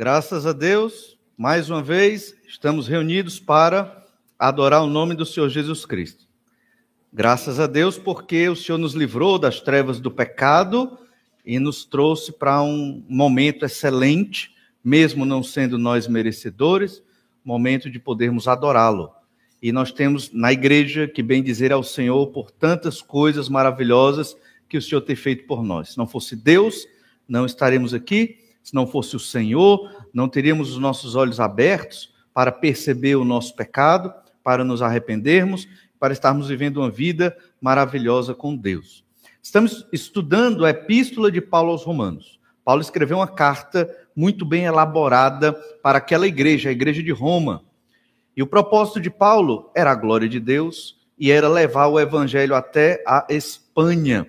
Graças a Deus, mais uma vez, estamos reunidos para adorar o nome do Senhor Jesus Cristo. Graças a Deus, porque o Senhor nos livrou das trevas do pecado e nos trouxe para um momento excelente, mesmo não sendo nós merecedores, momento de podermos adorá-lo. E nós temos na igreja que bem dizer ao Senhor por tantas coisas maravilhosas que o Senhor tem feito por nós. Se não fosse Deus, não estaremos aqui se não fosse o Senhor, não teríamos os nossos olhos abertos para perceber o nosso pecado, para nos arrependermos, para estarmos vivendo uma vida maravilhosa com Deus. Estamos estudando a epístola de Paulo aos Romanos. Paulo escreveu uma carta muito bem elaborada para aquela igreja, a igreja de Roma. E o propósito de Paulo era a glória de Deus e era levar o evangelho até a Espanha.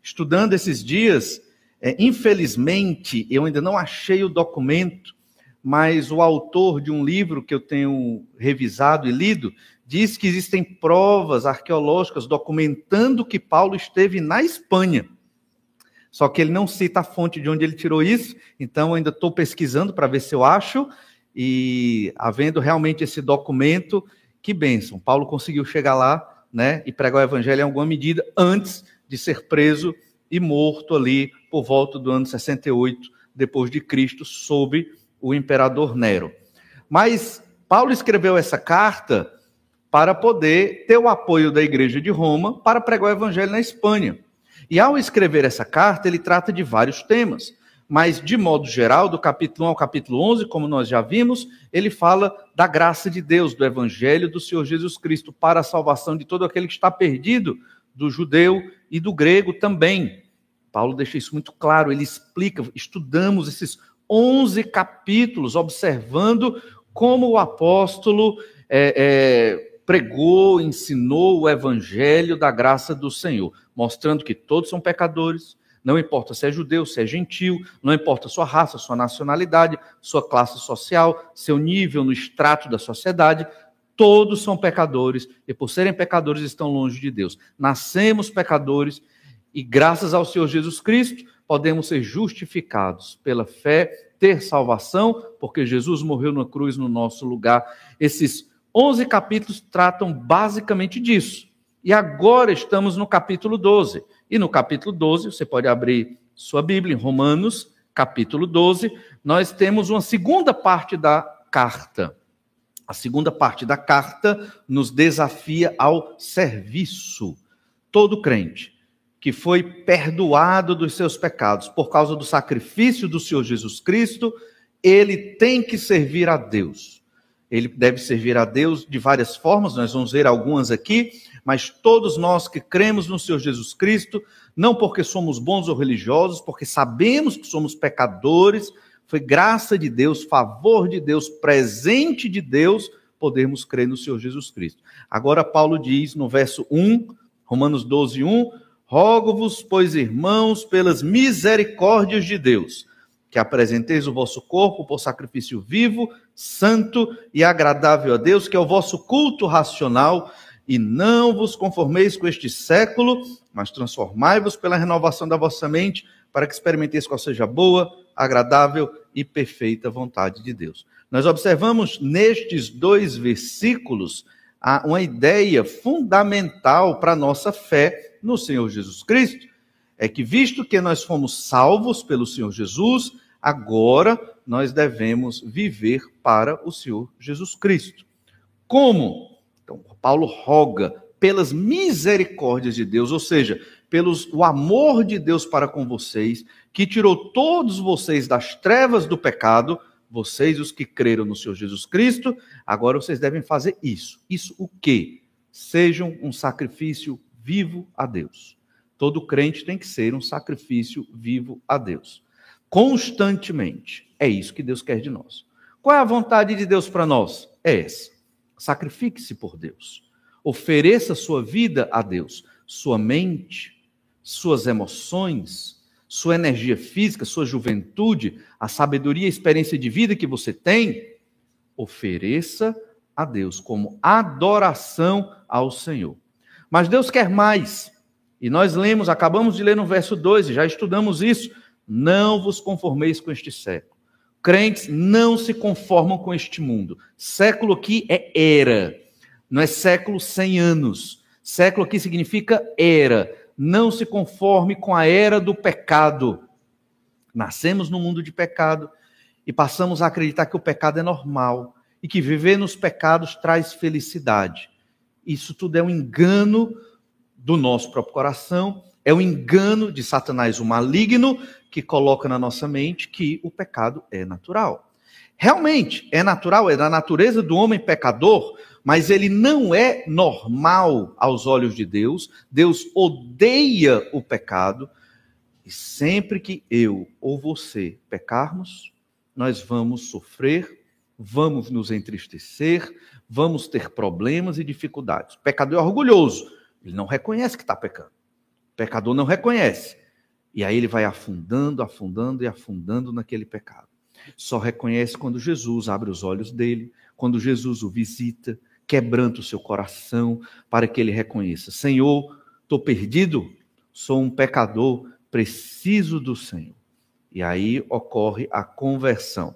Estudando esses dias, é, infelizmente, eu ainda não achei o documento, mas o autor de um livro que eu tenho revisado e lido diz que existem provas arqueológicas documentando que Paulo esteve na Espanha. Só que ele não cita a fonte de onde ele tirou isso, então ainda estou pesquisando para ver se eu acho. E havendo realmente esse documento, que bênção. Paulo conseguiu chegar lá né, e pregar o evangelho em alguma medida antes de ser preso e morto ali por volta do ano 68 depois de Cristo sob o imperador Nero. Mas Paulo escreveu essa carta para poder ter o apoio da igreja de Roma para pregar o evangelho na Espanha. E ao escrever essa carta, ele trata de vários temas, mas de modo geral, do capítulo 1 ao capítulo 11, como nós já vimos, ele fala da graça de Deus, do evangelho do Senhor Jesus Cristo para a salvação de todo aquele que está perdido, do judeu e do grego também. Paulo deixa isso muito claro, ele explica, estudamos esses 11 capítulos, observando como o apóstolo é, é, pregou, ensinou o evangelho da graça do Senhor, mostrando que todos são pecadores, não importa se é judeu, se é gentil, não importa sua raça, sua nacionalidade, sua classe social, seu nível no extrato da sociedade, todos são pecadores e por serem pecadores estão longe de Deus. Nascemos pecadores e graças ao Senhor Jesus Cristo, podemos ser justificados pela fé, ter salvação, porque Jesus morreu na cruz no nosso lugar. Esses 11 capítulos tratam basicamente disso. E agora estamos no capítulo 12. E no capítulo 12, você pode abrir sua Bíblia em Romanos, capítulo 12, nós temos uma segunda parte da carta. A segunda parte da carta nos desafia ao serviço. Todo crente que foi perdoado dos seus pecados por causa do sacrifício do Senhor Jesus Cristo, ele tem que servir a Deus. Ele deve servir a Deus de várias formas, nós vamos ver algumas aqui, mas todos nós que cremos no Senhor Jesus Cristo, não porque somos bons ou religiosos, porque sabemos que somos pecadores, foi graça de Deus, favor de Deus, presente de Deus, podermos crer no Senhor Jesus Cristo. Agora, Paulo diz no verso 1, Romanos 12, 1, Rogo-vos, pois, irmãos, pelas misericórdias de Deus, que apresenteis o vosso corpo por sacrifício vivo, santo e agradável a Deus, que é o vosso culto racional, e não vos conformeis com este século, mas transformai-vos pela renovação da vossa mente, para que experimenteis qual seja boa, agradável e perfeita vontade de Deus. Nós observamos nestes dois versículos uma ideia fundamental para a nossa fé no Senhor Jesus Cristo é que, visto que nós fomos salvos pelo Senhor Jesus, agora nós devemos viver para o Senhor Jesus Cristo. Como? Então, Paulo roga pelas misericórdias de Deus, ou seja, pelo amor de Deus para com vocês, que tirou todos vocês das trevas do pecado, vocês os que creram no Senhor Jesus Cristo, agora vocês devem fazer isso. Isso o quê? Sejam um sacrifício vivo a Deus. Todo crente tem que ser um sacrifício vivo a Deus. Constantemente. É isso que Deus quer de nós. Qual é a vontade de Deus para nós? É essa. Sacrifique-se por Deus. Ofereça sua vida a Deus, sua mente, suas emoções, sua energia física, sua juventude, a sabedoria e experiência de vida que você tem, ofereça a Deus como adoração ao Senhor. Mas Deus quer mais. E nós lemos, acabamos de ler no verso 2, e já estudamos isso. Não vos conformeis com este século. Crentes não se conformam com este mundo. Século aqui é era, não é século cem anos. Século aqui significa era. Não se conforme com a era do pecado. Nascemos no mundo de pecado e passamos a acreditar que o pecado é normal e que viver nos pecados traz felicidade. Isso tudo é um engano do nosso próprio coração, é um engano de Satanás, o maligno, que coloca na nossa mente que o pecado é natural. Realmente, é natural, é da natureza do homem pecador, mas ele não é normal aos olhos de Deus. Deus odeia o pecado. E sempre que eu ou você pecarmos, nós vamos sofrer, vamos nos entristecer, vamos ter problemas e dificuldades. O pecador é orgulhoso, ele não reconhece que está pecando. O pecador não reconhece. E aí ele vai afundando, afundando e afundando naquele pecado. Só reconhece quando Jesus abre os olhos dele, quando Jesus o visita, quebranta o seu coração para que ele reconheça: Senhor, estou perdido, sou um pecador, preciso do Senhor. E aí ocorre a conversão.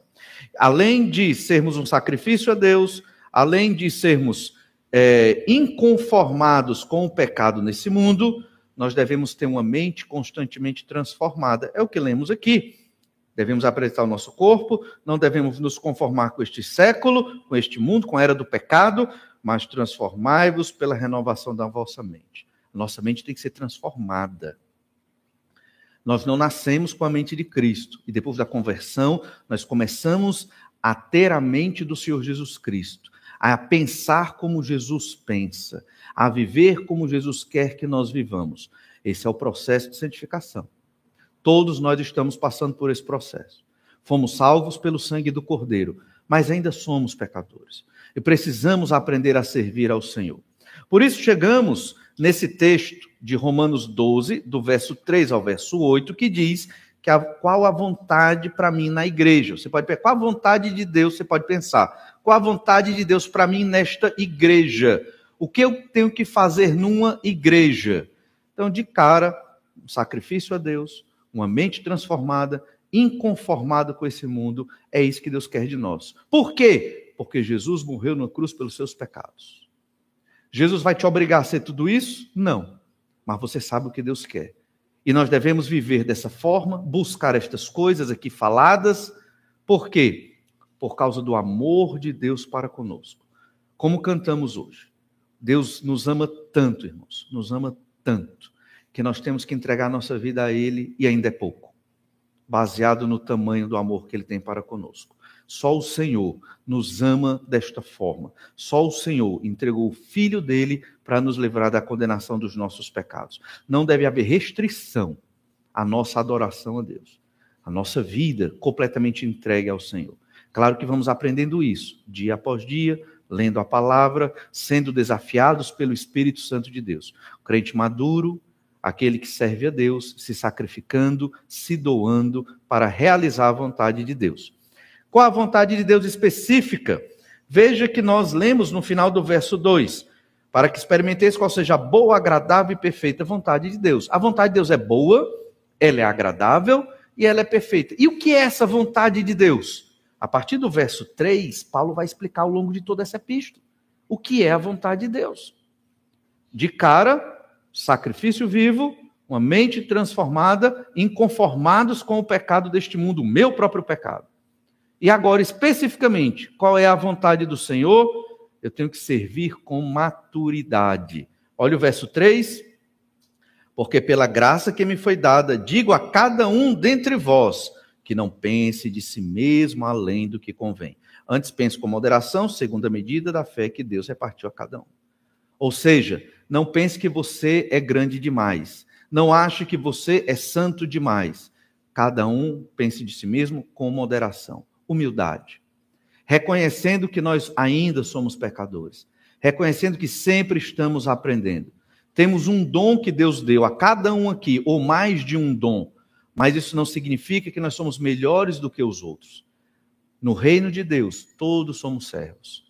Além de sermos um sacrifício a Deus, além de sermos é, inconformados com o pecado nesse mundo, nós devemos ter uma mente constantemente transformada. É o que lemos aqui. Devemos apresentar o nosso corpo, não devemos nos conformar com este século, com este mundo, com a era do pecado, mas transformai-vos pela renovação da vossa mente. Nossa mente tem que ser transformada. Nós não nascemos com a mente de Cristo e depois da conversão, nós começamos a ter a mente do Senhor Jesus Cristo, a pensar como Jesus pensa, a viver como Jesus quer que nós vivamos. Esse é o processo de santificação. Todos nós estamos passando por esse processo. Fomos salvos pelo sangue do Cordeiro, mas ainda somos pecadores. E precisamos aprender a servir ao Senhor. Por isso chegamos nesse texto de Romanos 12, do verso 3 ao verso 8, que diz que a, qual a vontade para mim na igreja. Você pode qual a vontade de Deus, você pode pensar, qual a vontade de Deus para mim nesta igreja? O que eu tenho que fazer numa igreja? Então, de cara, um sacrifício a Deus, uma mente transformada, inconformada com esse mundo, é isso que Deus quer de nós. Por quê? Porque Jesus morreu na cruz pelos seus pecados. Jesus vai te obrigar a ser tudo isso? Não. Mas você sabe o que Deus quer. E nós devemos viver dessa forma, buscar estas coisas aqui faladas. Por quê? Por causa do amor de Deus para conosco. Como cantamos hoje. Deus nos ama tanto, irmãos, nos ama tanto, que nós temos que entregar nossa vida a Ele e ainda é pouco, baseado no tamanho do amor que Ele tem para conosco. Só o Senhor nos ama desta forma. Só o Senhor entregou o Filho dele para nos livrar da condenação dos nossos pecados. Não deve haver restrição à nossa adoração a Deus, a nossa vida completamente entregue ao Senhor. Claro que vamos aprendendo isso dia após dia, lendo a palavra, sendo desafiados pelo Espírito Santo de Deus. O crente maduro, aquele que serve a Deus, se sacrificando, se doando para realizar a vontade de Deus. Qual a vontade de Deus específica? Veja que nós lemos no final do verso 2: para que experimenteis qual seja a boa, agradável e perfeita vontade de Deus. A vontade de Deus é boa, ela é agradável e ela é perfeita. E o que é essa vontade de Deus? A partir do verso 3, Paulo vai explicar ao longo de toda essa epístola o que é a vontade de Deus. De cara, sacrifício vivo, uma mente transformada, inconformados com o pecado deste mundo, o meu próprio pecado. E agora, especificamente, qual é a vontade do Senhor? Eu tenho que servir com maturidade. Olha o verso 3. Porque pela graça que me foi dada, digo a cada um dentre vós que não pense de si mesmo além do que convém. Antes pense com moderação, segundo a medida da fé que Deus repartiu a cada um. Ou seja, não pense que você é grande demais. Não ache que você é santo demais. Cada um pense de si mesmo com moderação, humildade. Reconhecendo que nós ainda somos pecadores. Reconhecendo que sempre estamos aprendendo. Temos um dom que Deus deu a cada um aqui, ou mais de um dom mas isso não significa que nós somos melhores do que os outros. No reino de Deus, todos somos servos.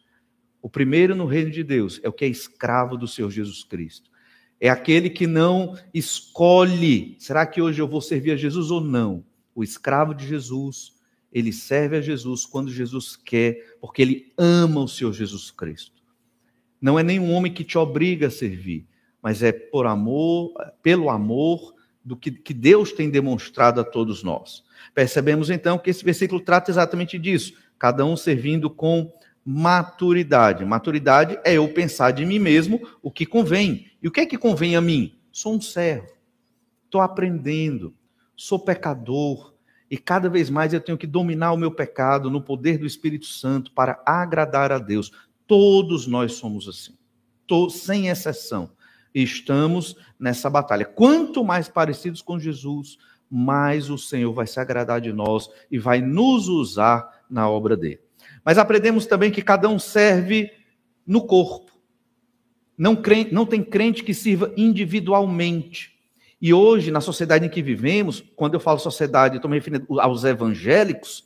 O primeiro no reino de Deus é o que é escravo do Senhor Jesus Cristo. É aquele que não escolhe, será que hoje eu vou servir a Jesus ou não? O escravo de Jesus, ele serve a Jesus quando Jesus quer, porque ele ama o Senhor Jesus Cristo. Não é nenhum homem que te obriga a servir, mas é por amor, pelo amor do que, que Deus tem demonstrado a todos nós. Percebemos então que esse versículo trata exatamente disso, cada um servindo com maturidade. Maturidade é eu pensar de mim mesmo o que convém. E o que é que convém a mim? Sou um servo, estou aprendendo, sou pecador, e cada vez mais eu tenho que dominar o meu pecado no poder do Espírito Santo para agradar a Deus. Todos nós somos assim, sem exceção. Estamos nessa batalha. Quanto mais parecidos com Jesus, mais o Senhor vai se agradar de nós e vai nos usar na obra dele. Mas aprendemos também que cada um serve no corpo. Não, crente, não tem crente que sirva individualmente. E hoje, na sociedade em que vivemos, quando eu falo sociedade, eu estou me referindo aos evangélicos,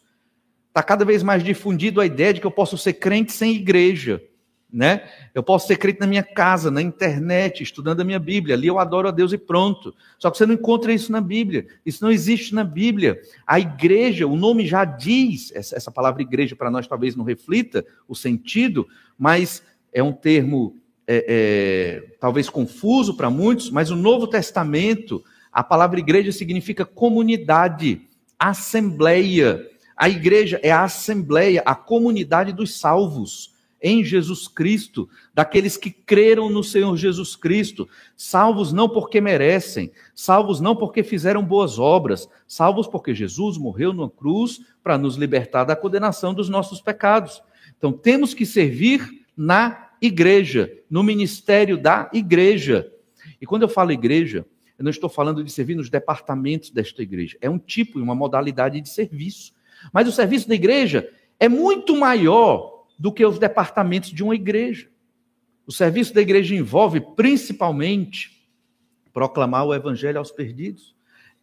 está cada vez mais difundido a ideia de que eu posso ser crente sem igreja. Né? Eu posso ser crente na minha casa, na internet, estudando a minha Bíblia. Ali eu adoro a Deus e pronto. Só que você não encontra isso na Bíblia. Isso não existe na Bíblia. A igreja, o nome já diz, essa palavra igreja para nós talvez não reflita o sentido, mas é um termo é, é, talvez confuso para muitos, mas o Novo Testamento, a palavra igreja significa comunidade, assembleia. A igreja é a assembleia, a comunidade dos salvos em Jesus Cristo, daqueles que creram no Senhor Jesus Cristo, salvos não porque merecem, salvos não porque fizeram boas obras, salvos porque Jesus morreu na cruz para nos libertar da condenação dos nossos pecados. Então temos que servir na igreja, no ministério da igreja. E quando eu falo igreja, eu não estou falando de servir nos departamentos desta igreja. É um tipo e uma modalidade de serviço. Mas o serviço da igreja é muito maior do que os departamentos de uma igreja. O serviço da igreja envolve principalmente proclamar o evangelho aos perdidos,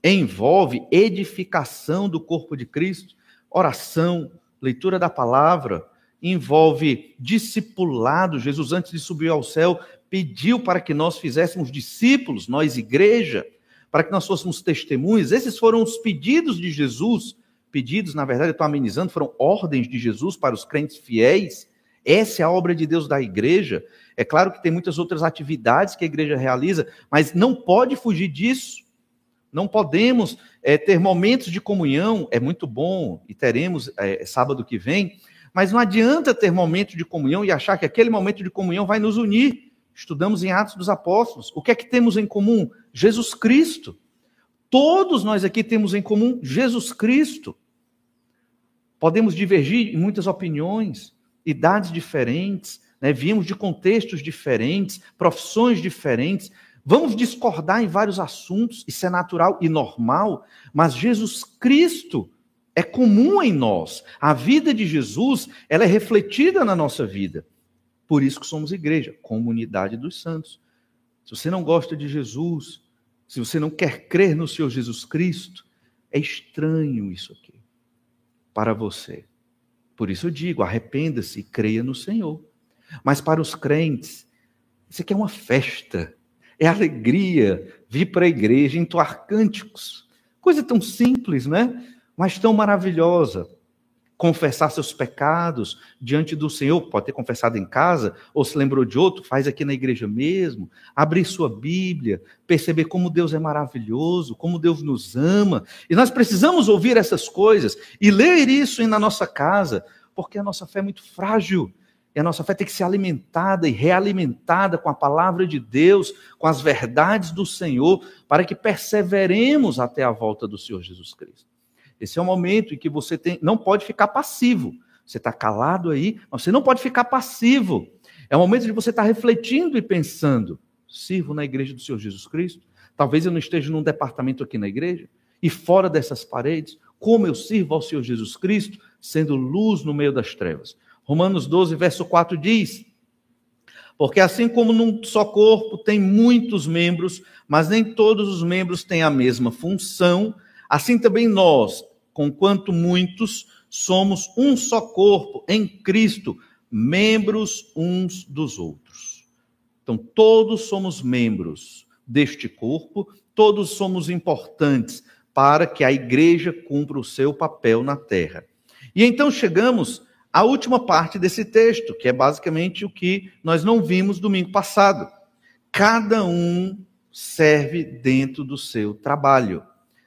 envolve edificação do corpo de Cristo, oração, leitura da palavra, envolve discipulado. Jesus, antes de subir ao céu, pediu para que nós fizéssemos discípulos, nós, igreja, para que nós fôssemos testemunhas. Esses foram os pedidos de Jesus. Pedidos, na verdade, eu estou amenizando, foram ordens de Jesus para os crentes fiéis. Essa é a obra de Deus da igreja. É claro que tem muitas outras atividades que a igreja realiza, mas não pode fugir disso. Não podemos é, ter momentos de comunhão, é muito bom, e teremos é, sábado que vem, mas não adianta ter momento de comunhão e achar que aquele momento de comunhão vai nos unir. Estudamos em Atos dos Apóstolos. O que é que temos em comum? Jesus Cristo. Todos nós aqui temos em comum Jesus Cristo. Podemos divergir em muitas opiniões, idades diferentes, né? viemos de contextos diferentes, profissões diferentes, vamos discordar em vários assuntos, isso é natural e normal, mas Jesus Cristo é comum em nós. A vida de Jesus, ela é refletida na nossa vida. Por isso que somos igreja, comunidade dos santos. Se você não gosta de Jesus, se você não quer crer no Senhor Jesus Cristo, é estranho isso aqui para você. Por isso eu digo, arrependa-se e creia no Senhor. Mas para os crentes, isso aqui é uma festa, é alegria vir para a igreja, entoar cânticos. Coisa tão simples, né? mas tão maravilhosa. Confessar seus pecados diante do Senhor, pode ter confessado em casa, ou se lembrou de outro, faz aqui na igreja mesmo. Abrir sua Bíblia, perceber como Deus é maravilhoso, como Deus nos ama. E nós precisamos ouvir essas coisas e ler isso na nossa casa, porque a nossa fé é muito frágil. E a nossa fé tem que ser alimentada e realimentada com a palavra de Deus, com as verdades do Senhor, para que perseveremos até a volta do Senhor Jesus Cristo. Esse é o momento em que você tem, não pode ficar passivo. Você está calado aí, mas você não pode ficar passivo. É o momento de você estar tá refletindo e pensando: sirvo na igreja do Senhor Jesus Cristo? Talvez eu não esteja num departamento aqui na igreja e fora dessas paredes. Como eu sirvo ao Senhor Jesus Cristo, sendo luz no meio das trevas? Romanos 12, verso 4 diz: Porque assim como num só corpo tem muitos membros, mas nem todos os membros têm a mesma função, Assim também nós, conquanto muitos, somos um só corpo em Cristo, membros uns dos outros. Então, todos somos membros deste corpo, todos somos importantes para que a igreja cumpra o seu papel na terra. E então chegamos à última parte desse texto, que é basicamente o que nós não vimos domingo passado. Cada um serve dentro do seu trabalho.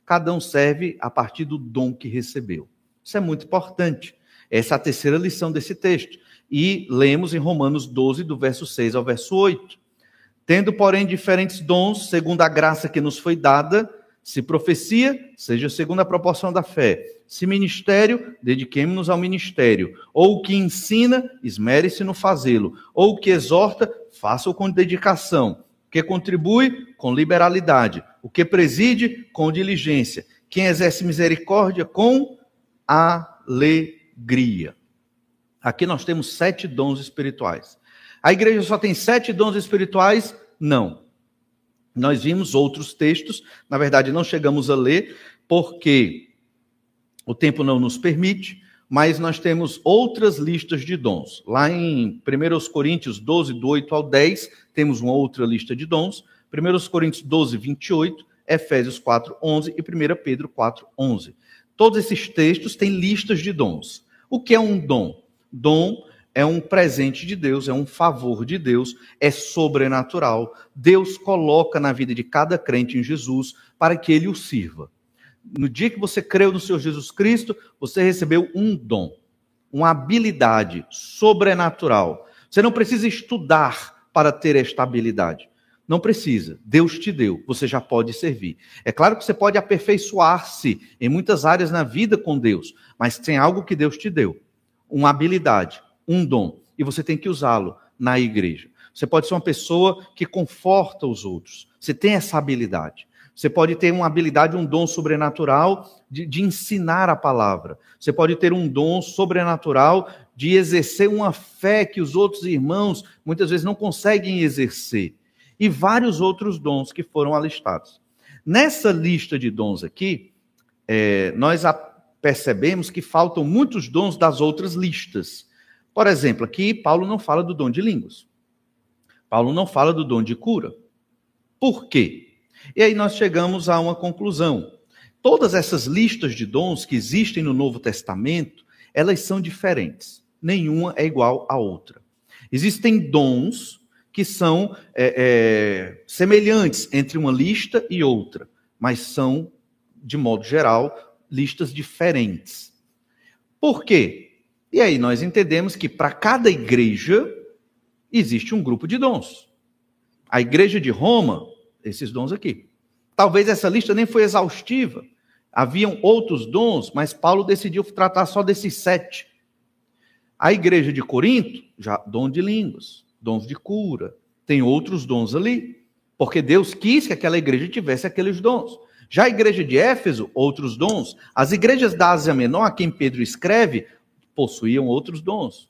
Cada um serve a partir do dom que recebeu. Isso é muito importante. Essa é a terceira lição desse texto. E lemos em Romanos 12, do verso 6 ao verso 8. Tendo, porém, diferentes dons, segundo a graça que nos foi dada, se profecia, seja segundo a proporção da fé. Se ministério, dediquemos-nos ao ministério. Ou o que ensina, esmere-se no fazê-lo. Ou o que exorta, faça-o com dedicação. O que contribui, com liberalidade. O que preside, com diligência. Quem exerce misericórdia, com alegria. Aqui nós temos sete dons espirituais. A igreja só tem sete dons espirituais? Não. Nós vimos outros textos, na verdade não chegamos a ler, porque o tempo não nos permite, mas nós temos outras listas de dons. Lá em 1 Coríntios 12, do 8 ao 10, temos uma outra lista de dons. 1 Coríntios 12, 28, Efésios 4, 11 e 1 Pedro 4, 11. Todos esses textos têm listas de dons. O que é um dom? Dom é um presente de Deus, é um favor de Deus, é sobrenatural. Deus coloca na vida de cada crente em Jesus para que ele o sirva. No dia que você creu no Senhor Jesus Cristo, você recebeu um dom, uma habilidade sobrenatural. Você não precisa estudar para ter esta habilidade. Não precisa. Deus te deu, você já pode servir. É claro que você pode aperfeiçoar-se em muitas áreas na vida com Deus, mas tem algo que Deus te deu, uma habilidade um dom e você tem que usá-lo na igreja. Você pode ser uma pessoa que conforta os outros. Você tem essa habilidade. Você pode ter uma habilidade, um dom sobrenatural de, de, ensinar a palavra. Você pode ter um dom sobrenatural de exercer uma fé que os outros irmãos muitas vezes não conseguem exercer. E vários outros dons que foram alistados. Nessa lista de dons aqui, é, nós percebemos que faltam muitos dons das outras listas. Por exemplo, aqui Paulo não fala do dom de línguas. Paulo não fala do dom de cura. Por quê? E aí nós chegamos a uma conclusão. Todas essas listas de dons que existem no Novo Testamento, elas são diferentes. Nenhuma é igual à outra. Existem dons que são é, é, semelhantes entre uma lista e outra, mas são, de modo geral, listas diferentes. Por quê? E aí nós entendemos que para cada igreja existe um grupo de dons. A igreja de Roma, esses dons aqui. Talvez essa lista nem foi exaustiva. Haviam outros dons, mas Paulo decidiu tratar só desses sete. A igreja de Corinto, já dom de línguas, dons de cura, tem outros dons ali, porque Deus quis que aquela igreja tivesse aqueles dons. Já a igreja de Éfeso, outros dons. As igrejas da Ásia Menor, a quem Pedro escreve, possuíam outros dons.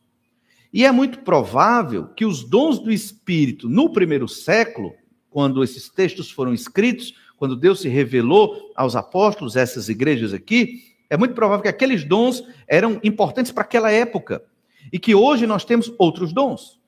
E é muito provável que os dons do Espírito no primeiro século, quando esses textos foram escritos, quando Deus se revelou aos apóstolos, essas igrejas aqui, é muito provável que aqueles dons eram importantes para aquela época. E que hoje nós temos outros dons.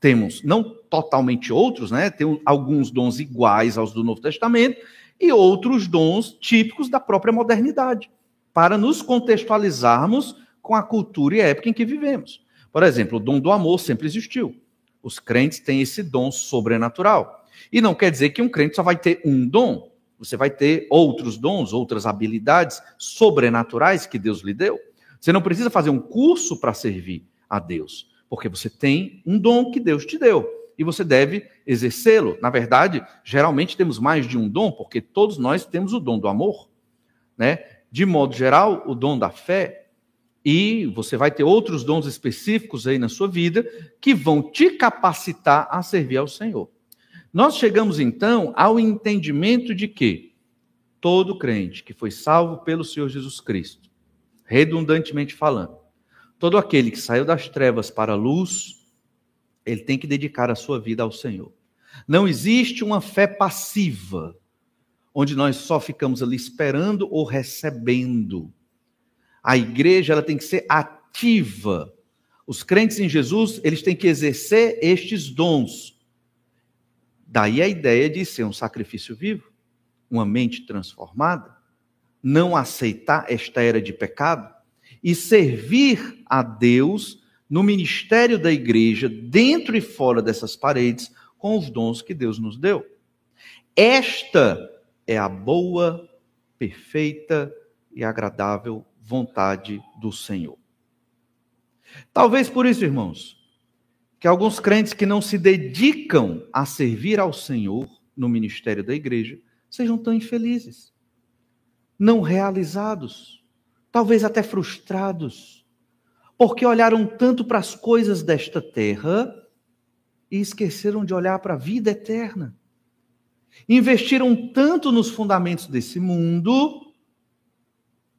Temos, não totalmente outros, né? Tem alguns dons iguais aos do Novo Testamento e outros dons típicos da própria modernidade, para nos contextualizarmos com a cultura e a época em que vivemos. Por exemplo, o dom do amor sempre existiu. Os crentes têm esse dom sobrenatural. E não quer dizer que um crente só vai ter um dom. Você vai ter outros dons, outras habilidades sobrenaturais que Deus lhe deu. Você não precisa fazer um curso para servir a Deus, porque você tem um dom que Deus te deu e você deve exercê-lo. Na verdade, geralmente temos mais de um dom, porque todos nós temos o dom do amor, né? De modo geral, o dom da fé, e você vai ter outros dons específicos aí na sua vida que vão te capacitar a servir ao Senhor. Nós chegamos então ao entendimento de que todo crente que foi salvo pelo Senhor Jesus Cristo, redundantemente falando, todo aquele que saiu das trevas para a luz, ele tem que dedicar a sua vida ao Senhor. Não existe uma fé passiva, onde nós só ficamos ali esperando ou recebendo. A igreja ela tem que ser ativa. Os crentes em Jesus, eles têm que exercer estes dons. Daí a ideia de ser um sacrifício vivo, uma mente transformada, não aceitar esta era de pecado e servir a Deus no ministério da igreja, dentro e fora dessas paredes, com os dons que Deus nos deu. Esta é a boa, perfeita e agradável vontade do Senhor. Talvez por isso, irmãos, que alguns crentes que não se dedicam a servir ao Senhor no ministério da igreja sejam tão infelizes, não realizados, talvez até frustrados, porque olharam tanto para as coisas desta terra e esqueceram de olhar para a vida eterna. Investiram tanto nos fundamentos desse mundo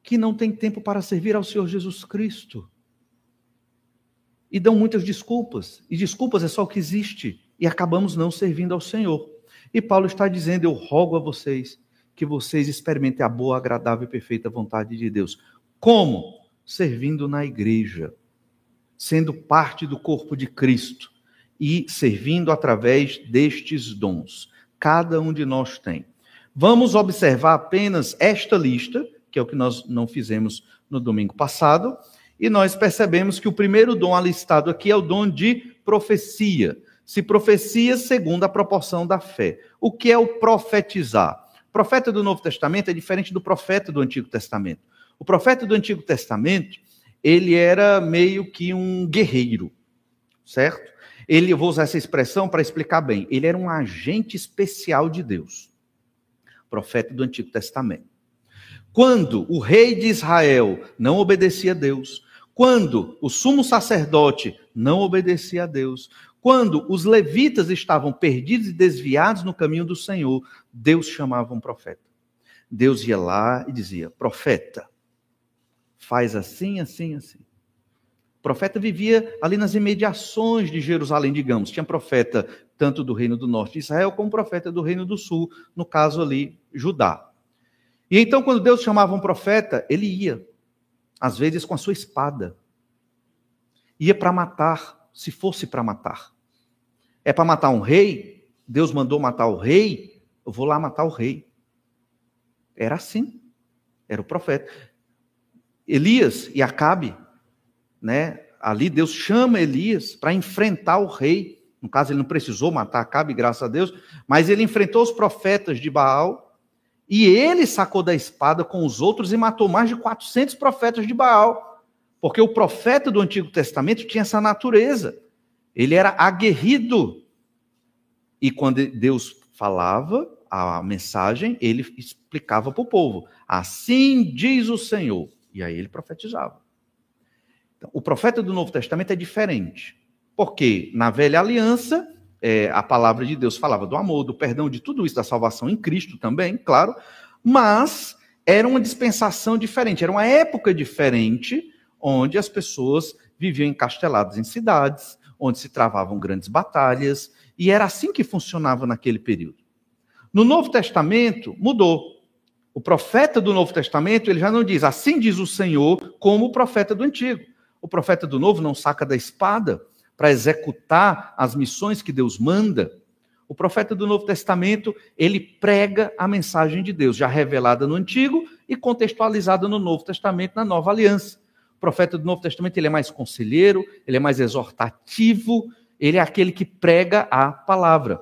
que não tem tempo para servir ao Senhor Jesus Cristo. E dão muitas desculpas, e desculpas é só o que existe, e acabamos não servindo ao Senhor. E Paulo está dizendo: Eu rogo a vocês que vocês experimentem a boa, agradável e perfeita vontade de Deus. Como? Servindo na igreja, sendo parte do corpo de Cristo e servindo através destes dons. Cada um de nós tem. Vamos observar apenas esta lista, que é o que nós não fizemos no domingo passado, e nós percebemos que o primeiro dom alistado aqui é o dom de profecia se profecia segundo a proporção da fé. O que é o profetizar? Profeta do Novo Testamento é diferente do profeta do Antigo Testamento. O profeta do Antigo Testamento, ele era meio que um guerreiro, certo? Ele, eu vou usar essa expressão para explicar bem, ele era um agente especial de Deus. Profeta do Antigo Testamento. Quando o rei de Israel não obedecia a Deus, quando o sumo sacerdote não obedecia a Deus, quando os levitas estavam perdidos e desviados no caminho do Senhor, Deus chamava um profeta. Deus ia lá e dizia: Profeta, faz assim, assim, assim. O profeta vivia ali nas imediações de Jerusalém, digamos. Tinha profeta tanto do reino do norte de Israel como profeta do reino do sul, no caso ali, Judá. E então, quando Deus chamava um profeta, ele ia, às vezes com a sua espada. Ia para matar se fosse para matar. É para matar um rei? Deus mandou matar o rei? Eu vou lá matar o rei. Era assim. Era o profeta. Elias e Acabe, né? Ali Deus chama Elias para enfrentar o rei. No caso, ele não precisou matar Acabe, graças a Deus, mas ele enfrentou os profetas de Baal e ele sacou da espada com os outros e matou mais de 400 profetas de Baal. Porque o profeta do Antigo Testamento tinha essa natureza. Ele era aguerrido. E quando Deus falava a mensagem, ele explicava para o povo: Assim diz o Senhor. E aí ele profetizava. Então, o profeta do Novo Testamento é diferente. Porque na velha aliança, é, a palavra de Deus falava do amor, do perdão, de tudo isso, da salvação em Cristo também, claro. Mas era uma dispensação diferente, era uma época diferente onde as pessoas viviam encasteladas em cidades, onde se travavam grandes batalhas, e era assim que funcionava naquele período. No Novo Testamento, mudou. O profeta do Novo Testamento, ele já não diz assim diz o Senhor, como o profeta do Antigo. O profeta do Novo não saca da espada para executar as missões que Deus manda. O profeta do Novo Testamento, ele prega a mensagem de Deus, já revelada no Antigo e contextualizada no Novo Testamento, na Nova Aliança profeta do Novo Testamento ele é mais conselheiro, ele é mais exortativo, ele é aquele que prega a palavra.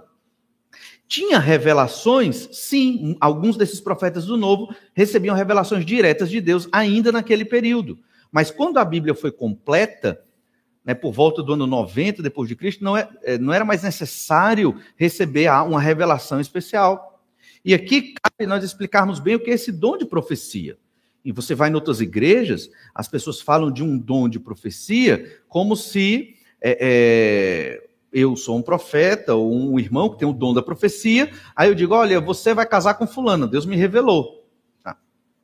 Tinha revelações? Sim, alguns desses profetas do Novo recebiam revelações diretas de Deus ainda naquele período. Mas quando a Bíblia foi completa, né, por volta do ano 90 depois de Cristo, não, é, é, não era mais necessário receber uma revelação especial. E aqui cabe nós explicarmos bem o que é esse dom de profecia. E você vai em outras igrejas, as pessoas falam de um dom de profecia como se é, é, eu sou um profeta ou um irmão que tem o dom da profecia. Aí eu digo: olha, você vai casar com fulano, Deus me revelou.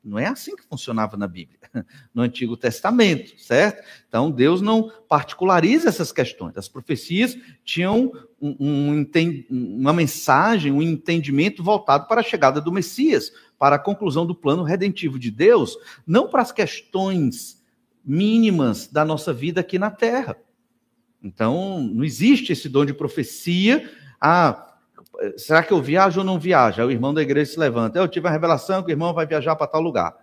Não é assim que funcionava na Bíblia, no Antigo Testamento, certo? Então Deus não particulariza essas questões. As profecias tinham um, um, uma mensagem, um entendimento voltado para a chegada do Messias, para a conclusão do plano redentivo de Deus, não para as questões mínimas da nossa vida aqui na Terra. Então, não existe esse dom de profecia. Ah, será que eu viajo ou não viajo? Aí o irmão da igreja se levanta. Eu tive a revelação que o irmão vai viajar para tal lugar.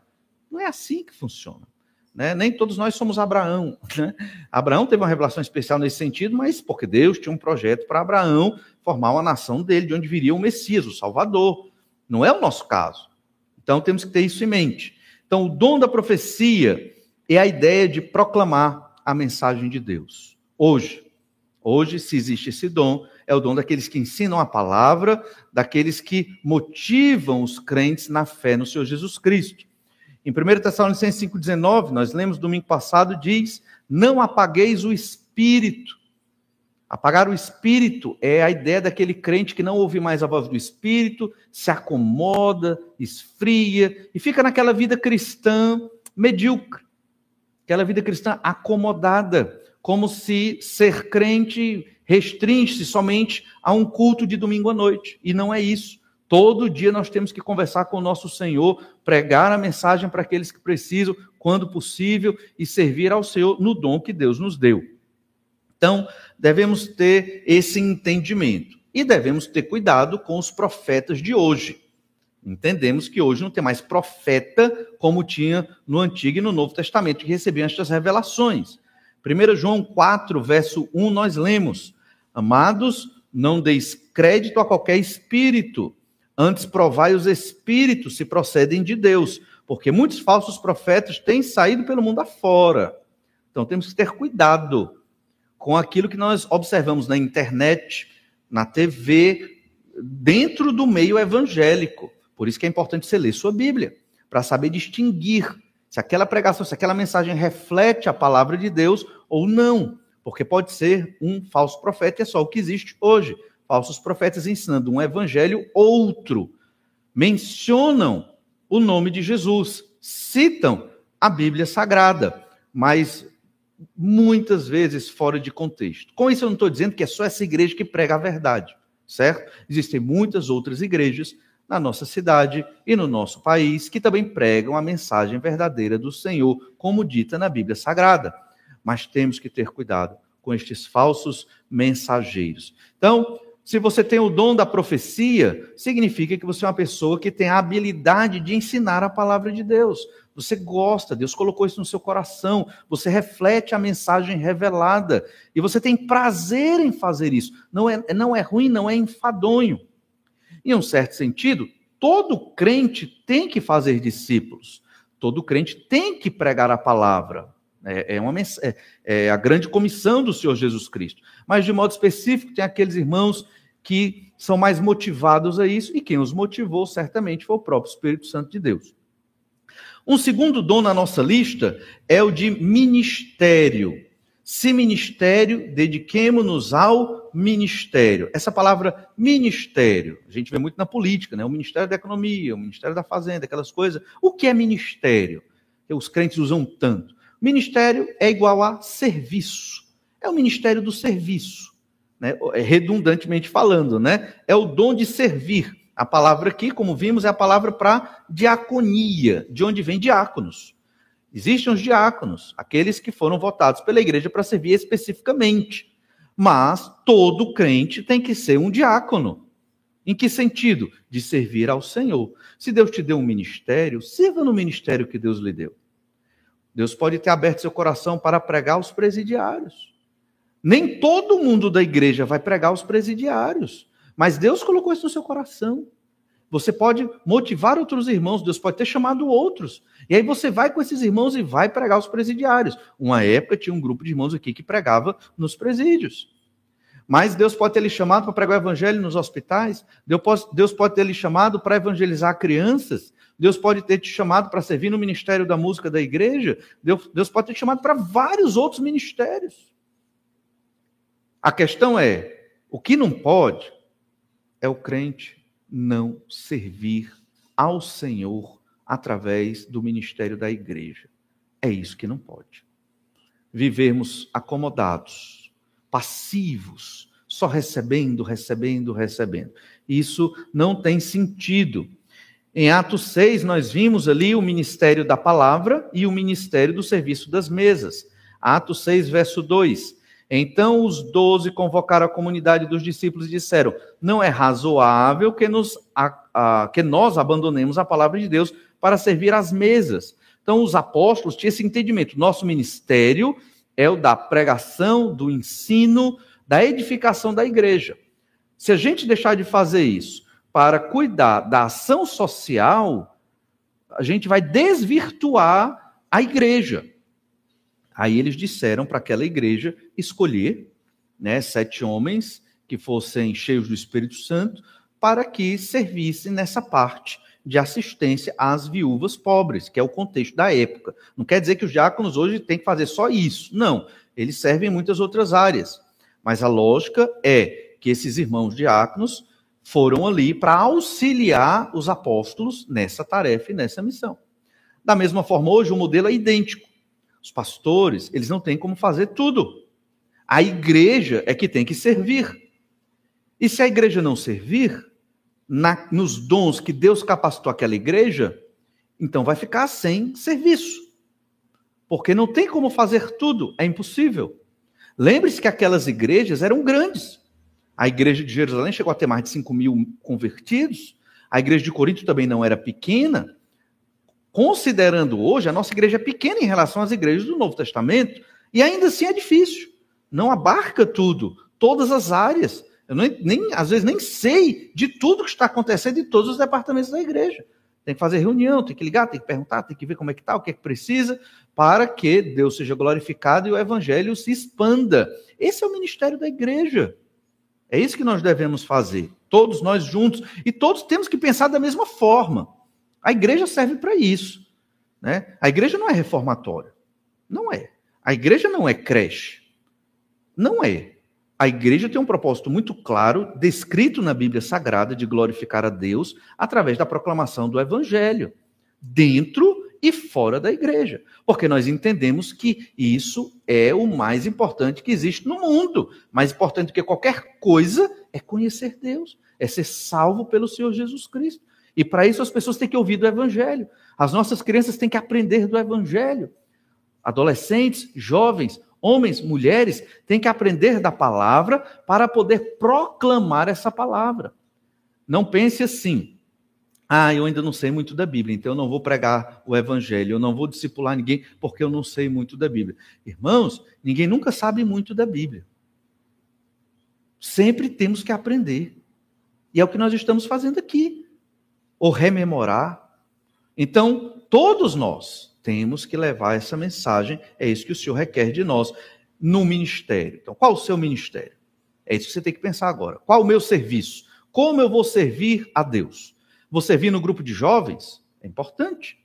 Não é assim que funciona. Né? Nem todos nós somos Abraão. Né? Abraão teve uma revelação especial nesse sentido, mas porque Deus tinha um projeto para Abraão formar uma nação dele, de onde viria o Messias, o Salvador. Não é o nosso caso. Então temos que ter isso em mente. Então, o dom da profecia é a ideia de proclamar a mensagem de Deus. Hoje, hoje, se existe esse dom, é o dom daqueles que ensinam a palavra, daqueles que motivam os crentes na fé no Senhor Jesus Cristo. Em 1 Tessalonicenses 5,19, nós lemos domingo passado, diz: Não apagueis o espírito. Apagar o espírito é a ideia daquele crente que não ouve mais a voz do espírito, se acomoda, esfria e fica naquela vida cristã medíocre, aquela vida cristã acomodada, como se ser crente restringe-se somente a um culto de domingo à noite. E não é isso. Todo dia nós temos que conversar com o nosso Senhor, pregar a mensagem para aqueles que precisam, quando possível, e servir ao Senhor no dom que Deus nos deu. Então, devemos ter esse entendimento. E devemos ter cuidado com os profetas de hoje. Entendemos que hoje não tem mais profeta como tinha no Antigo e no Novo Testamento, que recebiam estas revelações. 1 João 4, verso 1, nós lemos: Amados, não deis crédito a qualquer espírito, antes provai os espíritos se procedem de Deus, porque muitos falsos profetas têm saído pelo mundo afora. Então temos que ter cuidado com aquilo que nós observamos na internet, na TV, dentro do meio evangélico. Por isso que é importante você ler sua Bíblia, para saber distinguir se aquela pregação, se aquela mensagem reflete a palavra de Deus ou não. Porque pode ser um falso profeta, é só o que existe hoje. Falsos profetas ensinando um evangelho outro. Mencionam o nome de Jesus, citam a Bíblia Sagrada, mas muitas vezes fora de contexto. Com isso, eu não estou dizendo que é só essa igreja que prega a verdade, certo? Existem muitas outras igrejas na nossa cidade e no nosso país, que também pregam a mensagem verdadeira do Senhor, como dita na Bíblia Sagrada. Mas temos que ter cuidado com estes falsos mensageiros. Então, se você tem o dom da profecia, significa que você é uma pessoa que tem a habilidade de ensinar a palavra de Deus. Você gosta, Deus colocou isso no seu coração, você reflete a mensagem revelada e você tem prazer em fazer isso. Não é, não é ruim, não é enfadonho. Em um certo sentido, todo crente tem que fazer discípulos, todo crente tem que pregar a palavra. É, é, uma, é, é a grande comissão do Senhor Jesus Cristo. Mas, de modo específico, tem aqueles irmãos que são mais motivados a isso, e quem os motivou certamente foi o próprio Espírito Santo de Deus. Um segundo dom na nossa lista é o de ministério. Se ministério, dediquemo-nos ao ministério. Essa palavra ministério, a gente vê muito na política, né? O Ministério da Economia, o Ministério da Fazenda, aquelas coisas. O que é ministério? Que os crentes usam tanto. Ministério é igual a serviço. É o ministério do serviço, né? Redundantemente falando, né? É o dom de servir. A palavra aqui, como vimos, é a palavra para diaconia, de onde vem diáconos. Existem os diáconos, aqueles que foram votados pela igreja para servir especificamente. Mas todo crente tem que ser um diácono. Em que sentido? De servir ao Senhor. Se Deus te deu um ministério, sirva no ministério que Deus lhe deu. Deus pode ter aberto seu coração para pregar aos presidiários. Nem todo mundo da igreja vai pregar aos presidiários, mas Deus colocou isso no seu coração. Você pode motivar outros irmãos, Deus pode ter chamado outros. E aí você vai com esses irmãos e vai pregar os presidiários. Uma época tinha um grupo de irmãos aqui que pregava nos presídios. Mas Deus pode ter lhe chamado para pregar o evangelho nos hospitais. Deus pode ter lhe chamado para evangelizar crianças. Deus pode ter te chamado para servir no ministério da música da igreja. Deus, Deus pode ter te chamado para vários outros ministérios. A questão é: o que não pode é o crente não servir ao Senhor através do ministério da igreja. É isso que não pode. Vivermos acomodados, passivos, só recebendo, recebendo, recebendo. Isso não tem sentido. Em Atos 6, nós vimos ali o ministério da palavra e o ministério do serviço das mesas. Atos 6, verso 2. Então os doze convocaram a comunidade dos discípulos e disseram: Não é razoável que, nos, a, a, que nós abandonemos a palavra de Deus para servir às mesas. Então, os apóstolos tinham esse entendimento. Nosso ministério é o da pregação, do ensino, da edificação da igreja. Se a gente deixar de fazer isso para cuidar da ação social, a gente vai desvirtuar a igreja. Aí eles disseram para aquela igreja escolher né, sete homens que fossem cheios do Espírito Santo para que servissem nessa parte de assistência às viúvas pobres, que é o contexto da época. Não quer dizer que os diáconos hoje têm que fazer só isso. Não, eles servem em muitas outras áreas. Mas a lógica é que esses irmãos diáconos foram ali para auxiliar os apóstolos nessa tarefa e nessa missão. Da mesma forma, hoje o modelo é idêntico. Os pastores, eles não têm como fazer tudo. A igreja é que tem que servir. E se a igreja não servir, na, nos dons que Deus capacitou aquela igreja, então vai ficar sem serviço. Porque não tem como fazer tudo, é impossível. Lembre-se que aquelas igrejas eram grandes. A igreja de Jerusalém chegou a ter mais de 5 mil convertidos. A igreja de Corinto também não era pequena. Considerando hoje, a nossa igreja é pequena em relação às igrejas do Novo Testamento. E ainda assim é difícil. Não abarca tudo, todas as áreas. Eu nem, nem, às vezes nem sei de tudo que está acontecendo em todos os departamentos da igreja. Tem que fazer reunião, tem que ligar, tem que perguntar, tem que ver como é que está, o que é que precisa, para que Deus seja glorificado e o evangelho se expanda. Esse é o ministério da igreja. É isso que nós devemos fazer, todos nós juntos, e todos temos que pensar da mesma forma. A igreja serve para isso. Né? A igreja não é reformatória. Não é. A igreja não é creche. Não é. A igreja tem um propósito muito claro, descrito na Bíblia Sagrada, de glorificar a Deus através da proclamação do Evangelho, dentro e fora da igreja. Porque nós entendemos que isso é o mais importante que existe no mundo. Mais importante do que qualquer coisa é conhecer Deus, é ser salvo pelo Senhor Jesus Cristo. E para isso as pessoas têm que ouvir do Evangelho. As nossas crianças têm que aprender do Evangelho. Adolescentes, jovens, Homens, mulheres têm que aprender da palavra para poder proclamar essa palavra. Não pense assim. Ah, eu ainda não sei muito da Bíblia, então eu não vou pregar o evangelho, eu não vou discipular ninguém porque eu não sei muito da Bíblia. Irmãos, ninguém nunca sabe muito da Bíblia. Sempre temos que aprender. E é o que nós estamos fazendo aqui. Ou rememorar. Então, todos nós temos que levar essa mensagem, é isso que o Senhor requer de nós no ministério. Então, qual o seu ministério? É isso que você tem que pensar agora. Qual o meu serviço? Como eu vou servir a Deus? Vou servir no grupo de jovens? É importante.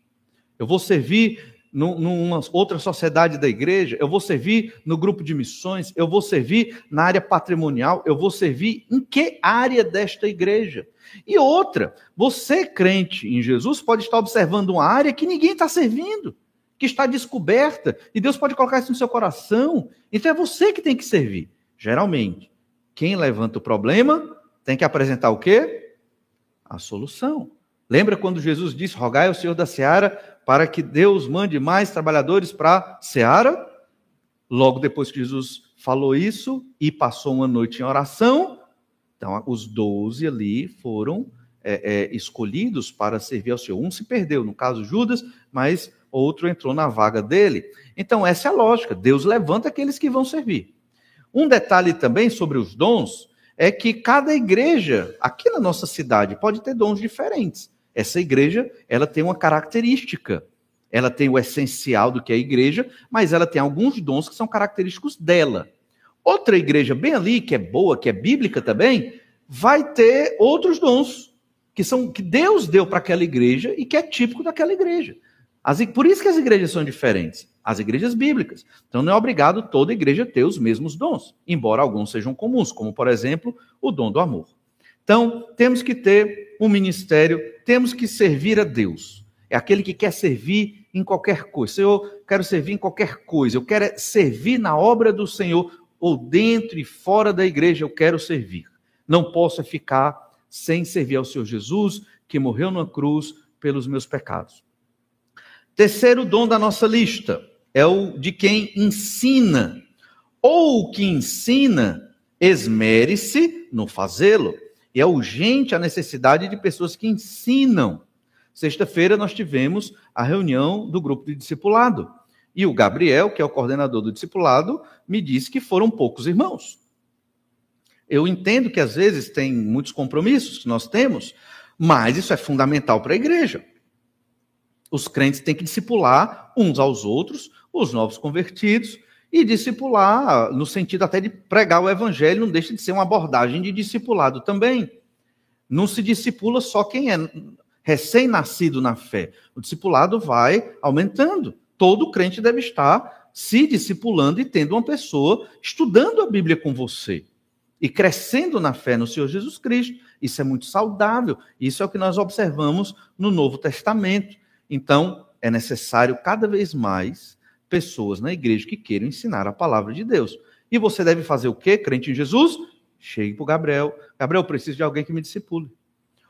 Eu vou servir numa outra sociedade da igreja, eu vou servir no grupo de missões, eu vou servir na área patrimonial, eu vou servir em que área desta igreja? E outra, você crente em Jesus pode estar observando uma área que ninguém está servindo, que está descoberta, e Deus pode colocar isso no seu coração. Então é você que tem que servir. Geralmente, quem levanta o problema tem que apresentar o quê? A solução. Lembra quando Jesus disse: Rogai ao Senhor da seara para que Deus mande mais trabalhadores para seara? Logo depois que Jesus falou isso e passou uma noite em oração, então os doze ali foram é, é, escolhidos para servir ao Senhor. Um se perdeu, no caso Judas, mas outro entrou na vaga dele. Então essa é a lógica. Deus levanta aqueles que vão servir. Um detalhe também sobre os dons é que cada igreja aqui na nossa cidade pode ter dons diferentes. Essa igreja, ela tem uma característica. Ela tem o essencial do que é a igreja, mas ela tem alguns dons que são característicos dela. Outra igreja bem ali, que é boa, que é bíblica também, vai ter outros dons que são que Deus deu para aquela igreja e que é típico daquela igreja. As, por isso que as igrejas são diferentes, as igrejas bíblicas. Então não é obrigado toda igreja ter os mesmos dons, embora alguns sejam comuns, como por exemplo o dom do amor. Então temos que ter um ministério, temos que servir a Deus. É aquele que quer servir em qualquer coisa. Senhor, quero servir em qualquer coisa. Eu quero servir na obra do Senhor, ou dentro e fora da igreja, eu quero servir. Não posso ficar sem servir ao Senhor Jesus, que morreu na cruz pelos meus pecados. Terceiro dom da nossa lista é o de quem ensina. Ou que ensina, esmere-se no fazê-lo. E é urgente a necessidade de pessoas que ensinam. Sexta-feira nós tivemos a reunião do grupo de discipulado. E o Gabriel, que é o coordenador do discipulado, me disse que foram poucos irmãos. Eu entendo que às vezes tem muitos compromissos que nós temos, mas isso é fundamental para a igreja. Os crentes têm que discipular uns aos outros, os novos convertidos, e discipular no sentido até de pregar o evangelho, não deixa de ser uma abordagem de discipulado também. Não se discipula só quem é recém-nascido na fé. O discipulado vai aumentando. Todo crente deve estar se discipulando e tendo uma pessoa estudando a Bíblia com você e crescendo na fé no Senhor Jesus Cristo. Isso é muito saudável. Isso é o que nós observamos no Novo Testamento. Então, é necessário cada vez mais pessoas na igreja que queiram ensinar a palavra de Deus. E você deve fazer o quê, crente em Jesus? Chegue para o Gabriel. Gabriel, preciso de alguém que me discipule.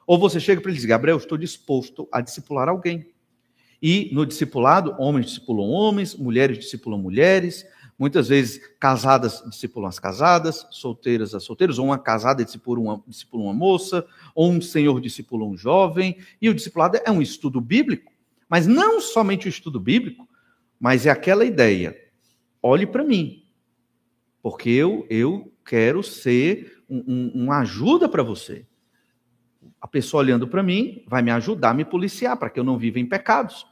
Ou você chega para ele e diz, Gabriel, estou disposto a discipular alguém. E no discipulado, homens discipulam homens, mulheres discipulam mulheres, muitas vezes casadas discipulam as casadas, solteiras as solteiros, ou uma casada discipula uma, discipula uma moça, ou um senhor discipula um jovem. E o discipulado é um estudo bíblico, mas não somente o estudo bíblico, mas é aquela ideia: olhe para mim, porque eu, eu quero ser um, um, uma ajuda para você. A pessoa olhando para mim vai me ajudar a me policiar para que eu não viva em pecados.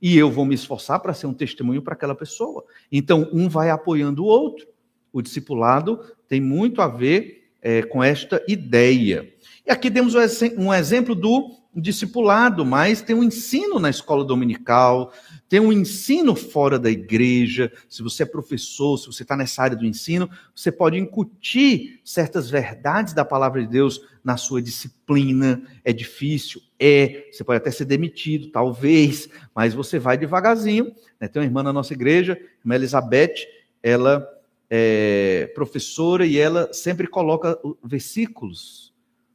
E eu vou me esforçar para ser um testemunho para aquela pessoa. Então, um vai apoiando o outro. O discipulado tem muito a ver é, com esta ideia. E aqui temos um exemplo do discipulado, mas tem um ensino na escola dominical, tem um ensino fora da igreja. Se você é professor, se você está nessa área do ensino, você pode incutir certas verdades da palavra de Deus na sua disciplina. É difícil? É. Você pode até ser demitido, talvez, mas você vai devagarzinho. Né? Tem uma irmã na nossa igreja, irmã Elizabeth, ela é professora e ela sempre coloca versículos,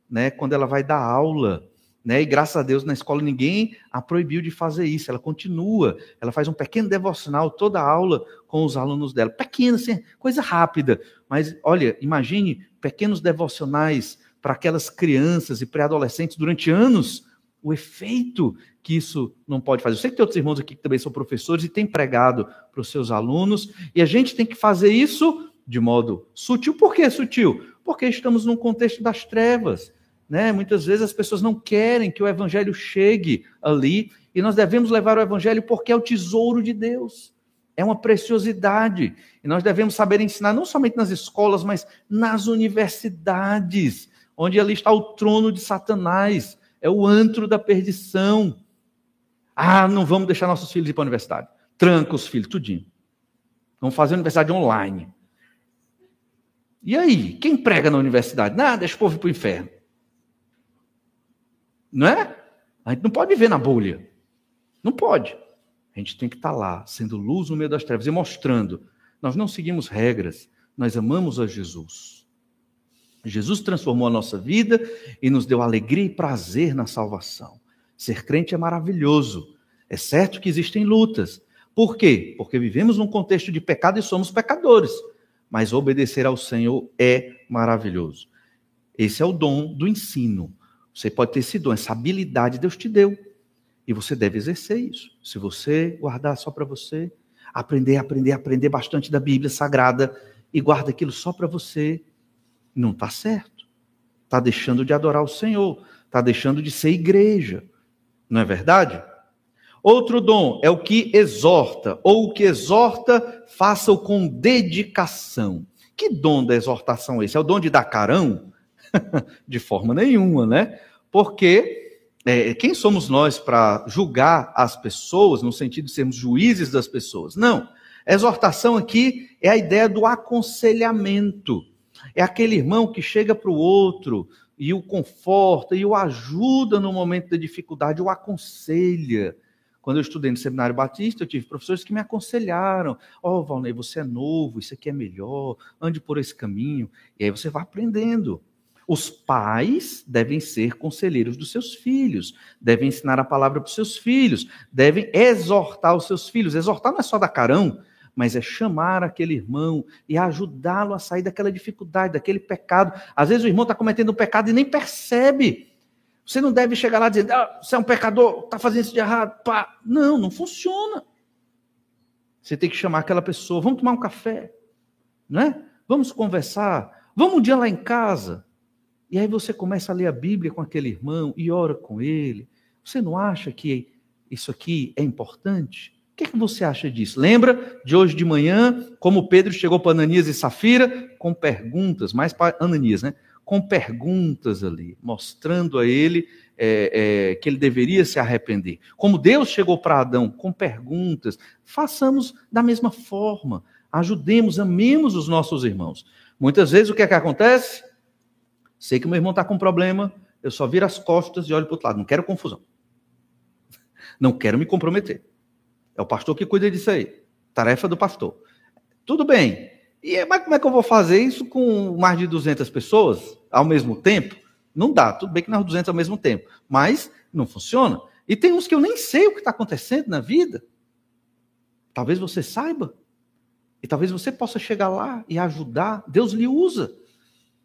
né, quando ela vai dar aula né? E graças a Deus na escola ninguém a proibiu de fazer isso. Ela continua, ela faz um pequeno devocional toda aula com os alunos dela. Pequeno, assim, coisa rápida. Mas olha, imagine pequenos devocionais para aquelas crianças e pré-adolescentes durante anos. O efeito que isso não pode fazer. Eu sei que tem outros irmãos aqui que também são professores e têm pregado para os seus alunos, e a gente tem que fazer isso de modo sutil. Por que sutil? Porque estamos num contexto das trevas. Né? Muitas vezes as pessoas não querem que o evangelho chegue ali, e nós devemos levar o evangelho porque é o tesouro de Deus. É uma preciosidade. E nós devemos saber ensinar não somente nas escolas, mas nas universidades, onde ali está o trono de Satanás, é o antro da perdição. Ah, não vamos deixar nossos filhos ir para a universidade. Tranca os filhos, tudinho. Vamos fazer a universidade online. E aí, quem prega na universidade? Nada, deixa o povo ir para o inferno. Não é? A gente não pode viver na bolha. Não pode. A gente tem que estar lá, sendo luz no meio das trevas e mostrando. Nós não seguimos regras, nós amamos a Jesus. Jesus transformou a nossa vida e nos deu alegria e prazer na salvação. Ser crente é maravilhoso. É certo que existem lutas. Por quê? Porque vivemos num contexto de pecado e somos pecadores. Mas obedecer ao Senhor é maravilhoso. Esse é o dom do ensino. Você pode ter esse dom, essa habilidade Deus te deu. E você deve exercer isso. Se você guardar só para você, aprender, aprender, aprender bastante da Bíblia Sagrada e guarda aquilo só para você, não está certo. Está deixando de adorar o Senhor. Está deixando de ser igreja. Não é verdade? Outro dom é o que exorta, ou o que exorta, faça-o com dedicação. Que dom da exortação é esse? É o dom de dar carão? de forma nenhuma, né? Porque é, quem somos nós para julgar as pessoas, no sentido de sermos juízes das pessoas? Não. A exortação aqui é a ideia do aconselhamento. É aquele irmão que chega para o outro e o conforta e o ajuda no momento da dificuldade, o aconselha. Quando eu estudei no Seminário Batista, eu tive professores que me aconselharam. Ó, oh, Valnei, você é novo, isso aqui é melhor, ande por esse caminho. E aí você vai aprendendo. Os pais devem ser conselheiros dos seus filhos, devem ensinar a palavra para os seus filhos, devem exortar os seus filhos. Exortar não é só dar carão, mas é chamar aquele irmão e ajudá-lo a sair daquela dificuldade, daquele pecado. Às vezes o irmão está cometendo um pecado e nem percebe. Você não deve chegar lá dizendo, ah, você é um pecador, está fazendo isso de errado. Pá. Não, não funciona. Você tem que chamar aquela pessoa, vamos tomar um café, né? Vamos conversar, vamos um dia lá em casa. E aí você começa a ler a Bíblia com aquele irmão e ora com ele. Você não acha que isso aqui é importante? O que, é que você acha disso? Lembra de hoje de manhã, como Pedro chegou para Ananias e Safira com perguntas, mais para Ananias, né? Com perguntas ali, mostrando a ele é, é, que ele deveria se arrepender. Como Deus chegou para Adão com perguntas, façamos da mesma forma. Ajudemos, amemos os nossos irmãos. Muitas vezes o que é que acontece? Sei que meu irmão está com problema, eu só viro as costas e olho para o outro lado. Não quero confusão. Não quero me comprometer. É o pastor que cuida disso aí. Tarefa do pastor. Tudo bem. E mas como é que eu vou fazer isso com mais de 200 pessoas ao mesmo tempo? Não dá. Tudo bem que nós 200 ao mesmo tempo, mas não funciona. E tem uns que eu nem sei o que está acontecendo na vida. Talvez você saiba. E talvez você possa chegar lá e ajudar. Deus lhe usa.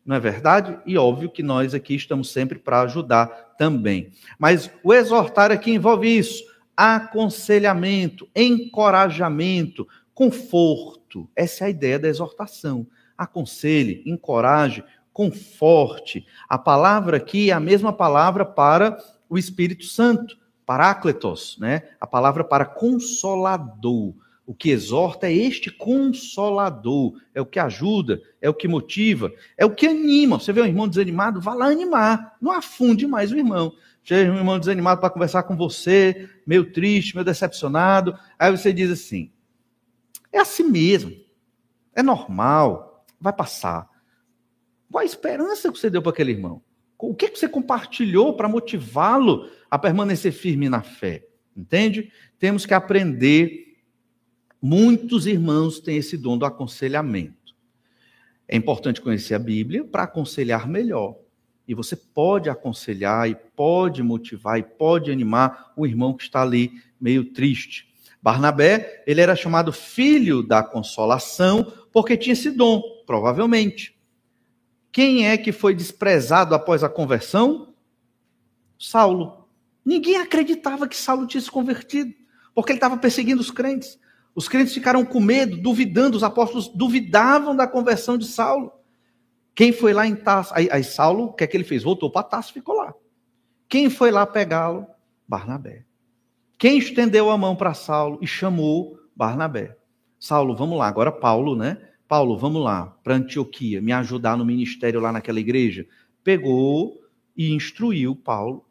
Não é verdade? E óbvio que nós aqui estamos sempre para ajudar também. Mas o exortar aqui envolve isso: aconselhamento, encorajamento, conforto. Essa é a ideia da exortação. Aconselhe, encoraje, conforte. A palavra aqui é a mesma palavra para o Espírito Santo, parácletos, né? A palavra para consolador. O que exorta é este consolador, é o que ajuda, é o que motiva, é o que anima. Você vê um irmão desanimado, vá lá animar, não afunde mais o irmão. Chega um irmão desanimado para conversar com você, meio triste, meio decepcionado, aí você diz assim: é assim mesmo, é normal, vai passar. Qual a esperança que você deu para aquele irmão? O que você compartilhou para motivá-lo a permanecer firme na fé? Entende? Temos que aprender Muitos irmãos têm esse dom do aconselhamento. É importante conhecer a Bíblia para aconselhar melhor. E você pode aconselhar e pode motivar e pode animar o irmão que está ali meio triste. Barnabé, ele era chamado filho da consolação porque tinha esse dom, provavelmente. Quem é que foi desprezado após a conversão? Saulo. Ninguém acreditava que Saulo tinha se convertido, porque ele estava perseguindo os crentes. Os crentes ficaram com medo, duvidando, os apóstolos duvidavam da conversão de Saulo. Quem foi lá em Tarso? Aí, aí Saulo, o que é que ele fez? Voltou para Tarso, ficou lá. Quem foi lá pegá-lo? Barnabé. Quem estendeu a mão para Saulo e chamou Barnabé? Saulo, vamos lá, agora Paulo, né? Paulo, vamos lá, para Antioquia, me ajudar no ministério lá naquela igreja. Pegou e instruiu Paulo.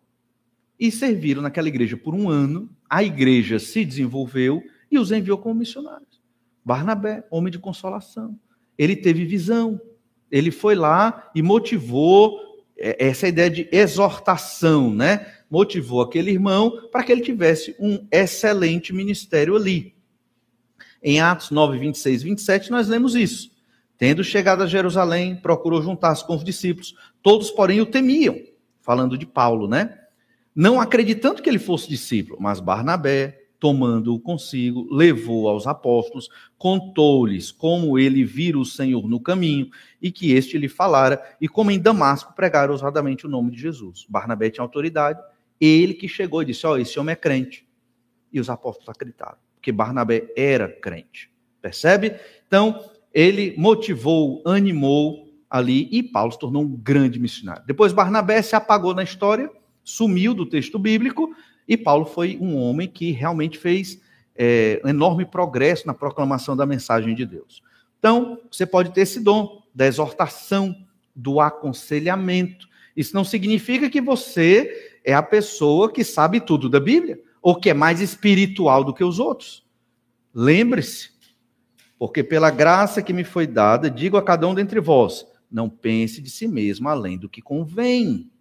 E serviram naquela igreja por um ano. A igreja se desenvolveu e os enviou como missionários. Barnabé, homem de consolação. Ele teve visão. Ele foi lá e motivou é, essa ideia de exortação, né? Motivou aquele irmão para que ele tivesse um excelente ministério ali. Em Atos 9, 26 e 27, nós lemos isso. Tendo chegado a Jerusalém, procurou juntar-se com os discípulos. Todos, porém, o temiam. Falando de Paulo, né? Não acreditando que ele fosse discípulo, mas Barnabé, tomando-o consigo, levou aos apóstolos, contou-lhes como ele vira o Senhor no caminho e que este lhe falara, e como em Damasco pregara ousadamente o nome de Jesus. Barnabé tinha autoridade, ele que chegou e disse: Ó, oh, esse homem é crente. E os apóstolos acreditaram, porque Barnabé era crente. Percebe? Então, ele motivou, animou ali, e Paulo se tornou um grande missionário. Depois, Barnabé se apagou na história, sumiu do texto bíblico, e Paulo foi um homem que realmente fez é, um enorme progresso na proclamação da mensagem de Deus. Então, você pode ter esse dom da exortação, do aconselhamento. Isso não significa que você é a pessoa que sabe tudo da Bíblia, ou que é mais espiritual do que os outros. Lembre-se, porque pela graça que me foi dada, digo a cada um dentre vós: não pense de si mesmo além do que convém.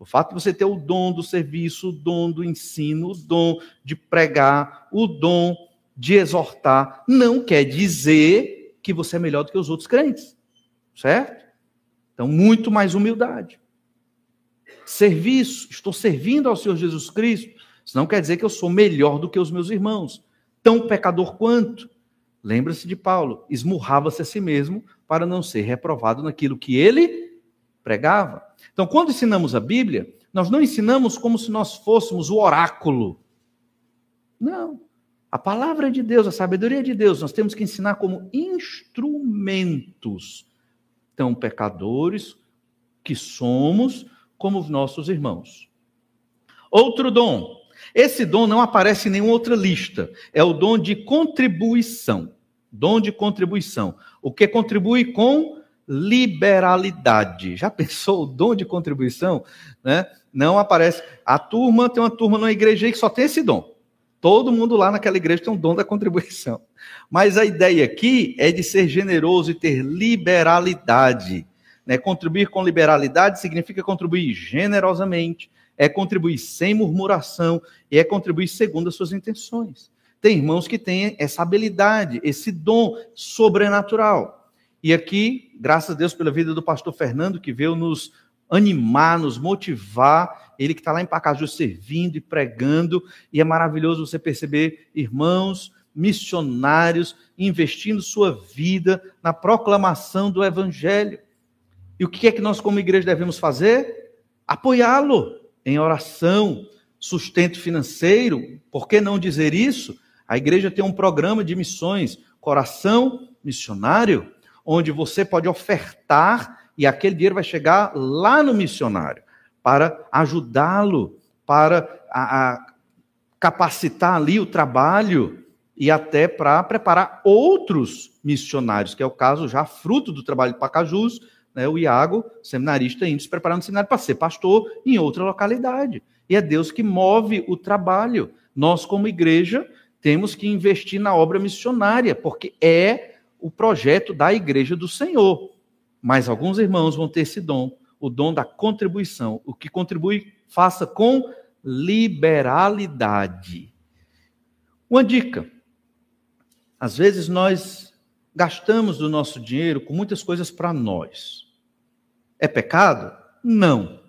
O fato de você ter o dom do serviço, o dom do ensino, o dom de pregar, o dom de exortar, não quer dizer que você é melhor do que os outros crentes. Certo? Então, muito mais humildade. Serviço, estou servindo ao Senhor Jesus Cristo. Isso não quer dizer que eu sou melhor do que os meus irmãos, tão pecador quanto. Lembra-se de Paulo, esmurrava-se a si mesmo para não ser reprovado naquilo que ele pregava. Então, quando ensinamos a Bíblia, Nós não ensinamos como se nós fôssemos o oráculo. Não. A palavra de Deus, a sabedoria de Deus, nós temos que ensinar como instrumentos tão pecadores que somos como os nossos irmãos. Outro dom. Esse dom não aparece em nenhuma outra lista. É o dom de contribuição. Dom de contribuição. O que contribui com liberalidade. Já pensou o dom de contribuição? Né? Não aparece. A turma tem uma turma numa igreja que só tem esse dom. Todo mundo lá naquela igreja tem um dom da contribuição. Mas a ideia aqui é de ser generoso e ter liberalidade. Né? Contribuir com liberalidade significa contribuir generosamente, é contribuir sem murmuração e é contribuir segundo as suas intenções. Tem irmãos que têm essa habilidade, esse dom sobrenatural. E aqui, graças a Deus pela vida do pastor Fernando, que veio nos animar, nos motivar. Ele que está lá em Pacaju servindo e pregando. E é maravilhoso você perceber irmãos, missionários, investindo sua vida na proclamação do Evangelho. E o que é que nós, como igreja, devemos fazer? Apoiá-lo em oração, sustento financeiro. Por que não dizer isso? A igreja tem um programa de missões, Coração Missionário, onde você pode ofertar e aquele dinheiro vai chegar lá no missionário para ajudá-lo, para a, a capacitar ali o trabalho e até para preparar outros missionários, que é o caso já fruto do trabalho de Pacajus, né, o Iago, seminarista, indo se preparando no seminário para ser pastor em outra localidade. E é Deus que move o trabalho. Nós, como igreja, temos que investir na obra missionária, porque é o projeto da igreja do Senhor. Mas alguns irmãos vão ter esse dom, o dom da contribuição. O que contribui, faça com liberalidade. Uma dica: às vezes nós gastamos do nosso dinheiro com muitas coisas para nós. É pecado? Não.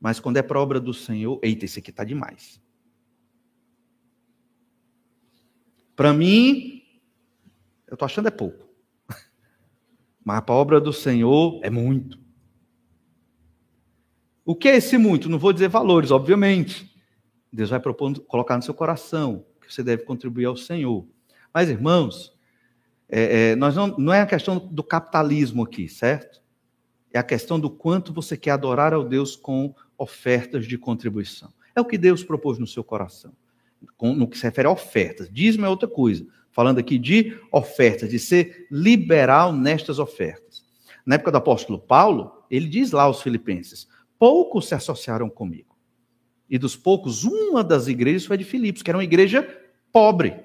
Mas quando é para obra do Senhor, eita, esse aqui está demais. Para mim, eu estou achando é pouco. Mas para a obra do Senhor é muito. O que é esse muito? Não vou dizer valores, obviamente. Deus vai propor, colocar no seu coração que você deve contribuir ao Senhor. Mas, irmãos, é, é, nós não, não é a questão do capitalismo aqui, certo? É a questão do quanto você quer adorar ao Deus com ofertas de contribuição. É o que Deus propôs no seu coração, no que se refere a ofertas. Dízimo é outra coisa falando aqui de ofertas, de ser liberal nestas ofertas. Na época do apóstolo Paulo, ele diz lá aos filipenses: poucos se associaram comigo. E dos poucos, uma das igrejas foi de Filipos, que era uma igreja pobre.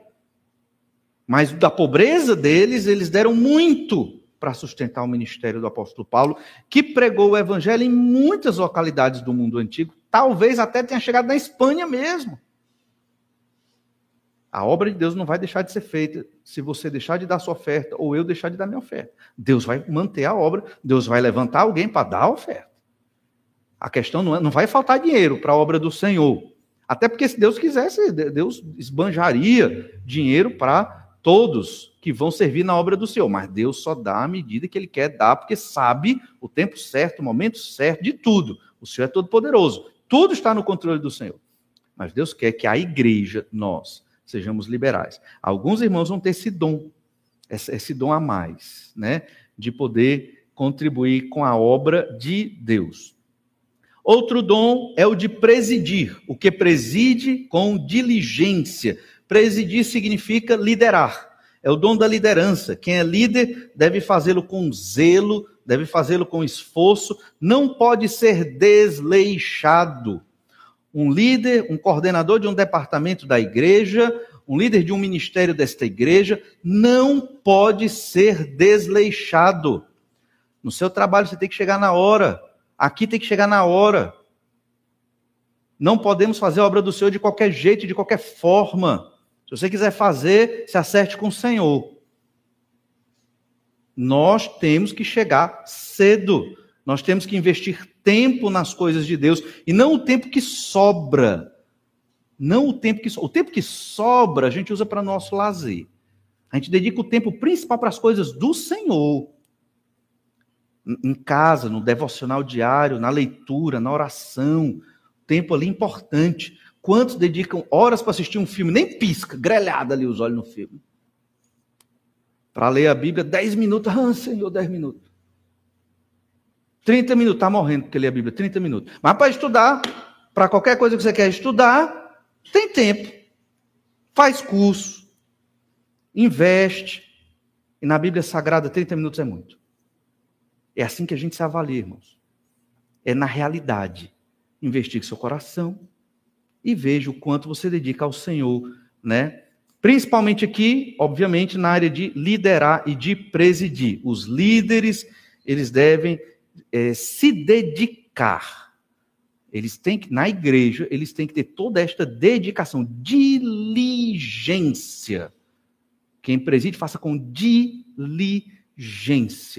Mas da pobreza deles, eles deram muito para sustentar o ministério do apóstolo Paulo, que pregou o evangelho em muitas localidades do mundo antigo, talvez até tenha chegado na Espanha mesmo. A obra de Deus não vai deixar de ser feita se você deixar de dar sua oferta ou eu deixar de dar minha oferta. Deus vai manter a obra, Deus vai levantar alguém para dar a oferta. A questão não, é, não vai faltar dinheiro para a obra do Senhor. Até porque se Deus quisesse, Deus esbanjaria dinheiro para todos que vão servir na obra do Senhor. Mas Deus só dá a medida que Ele quer dar, porque sabe o tempo certo, o momento certo de tudo. O Senhor é todo poderoso. Tudo está no controle do Senhor. Mas Deus quer que a igreja, nós, sejamos liberais. Alguns irmãos vão ter esse dom, esse dom a mais, né? De poder contribuir com a obra de Deus. Outro dom é o de presidir, o que preside com diligência. Presidir significa liderar. É o dom da liderança. Quem é líder deve fazê-lo com zelo, deve fazê-lo com esforço, não pode ser desleixado um líder, um coordenador de um departamento da igreja, um líder de um ministério desta igreja, não pode ser desleixado. No seu trabalho você tem que chegar na hora. Aqui tem que chegar na hora. Não podemos fazer a obra do Senhor de qualquer jeito, de qualquer forma. Se você quiser fazer, se acerte com o Senhor. Nós temos que chegar cedo. Nós temos que investir tempo nas coisas de Deus e não o tempo que sobra. Não o tempo que o tempo que sobra a gente usa para nosso lazer. A gente dedica o tempo principal para as coisas do Senhor. em casa, no devocional diário, na leitura, na oração. Tempo ali importante. Quantos dedicam horas para assistir um filme? Nem pisca, grelhada ali os olhos no filme. Para ler a Bíblia, 10 minutos. Ah, Senhor, 10 minutos. 30 minutos, está morrendo porque lê a Bíblia, 30 minutos. Mas para estudar, para qualquer coisa que você quer estudar, tem tempo. Faz curso, investe. E na Bíblia Sagrada, 30 minutos é muito. É assim que a gente se avalia, irmãos. É na realidade. Investigue seu coração e veja o quanto você dedica ao Senhor, né? Principalmente aqui, obviamente, na área de liderar e de presidir. Os líderes, eles devem é, se dedicar. Eles têm que, na igreja, eles têm que ter toda esta dedicação, diligência. Quem preside, faça com diligência.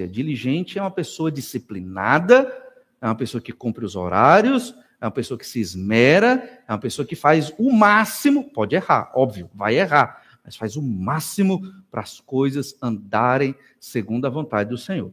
Diligente é uma pessoa disciplinada, é uma pessoa que cumpre os horários, é uma pessoa que se esmera, é uma pessoa que faz o máximo, pode errar, óbvio, vai errar, mas faz o máximo para as coisas andarem segundo a vontade do Senhor.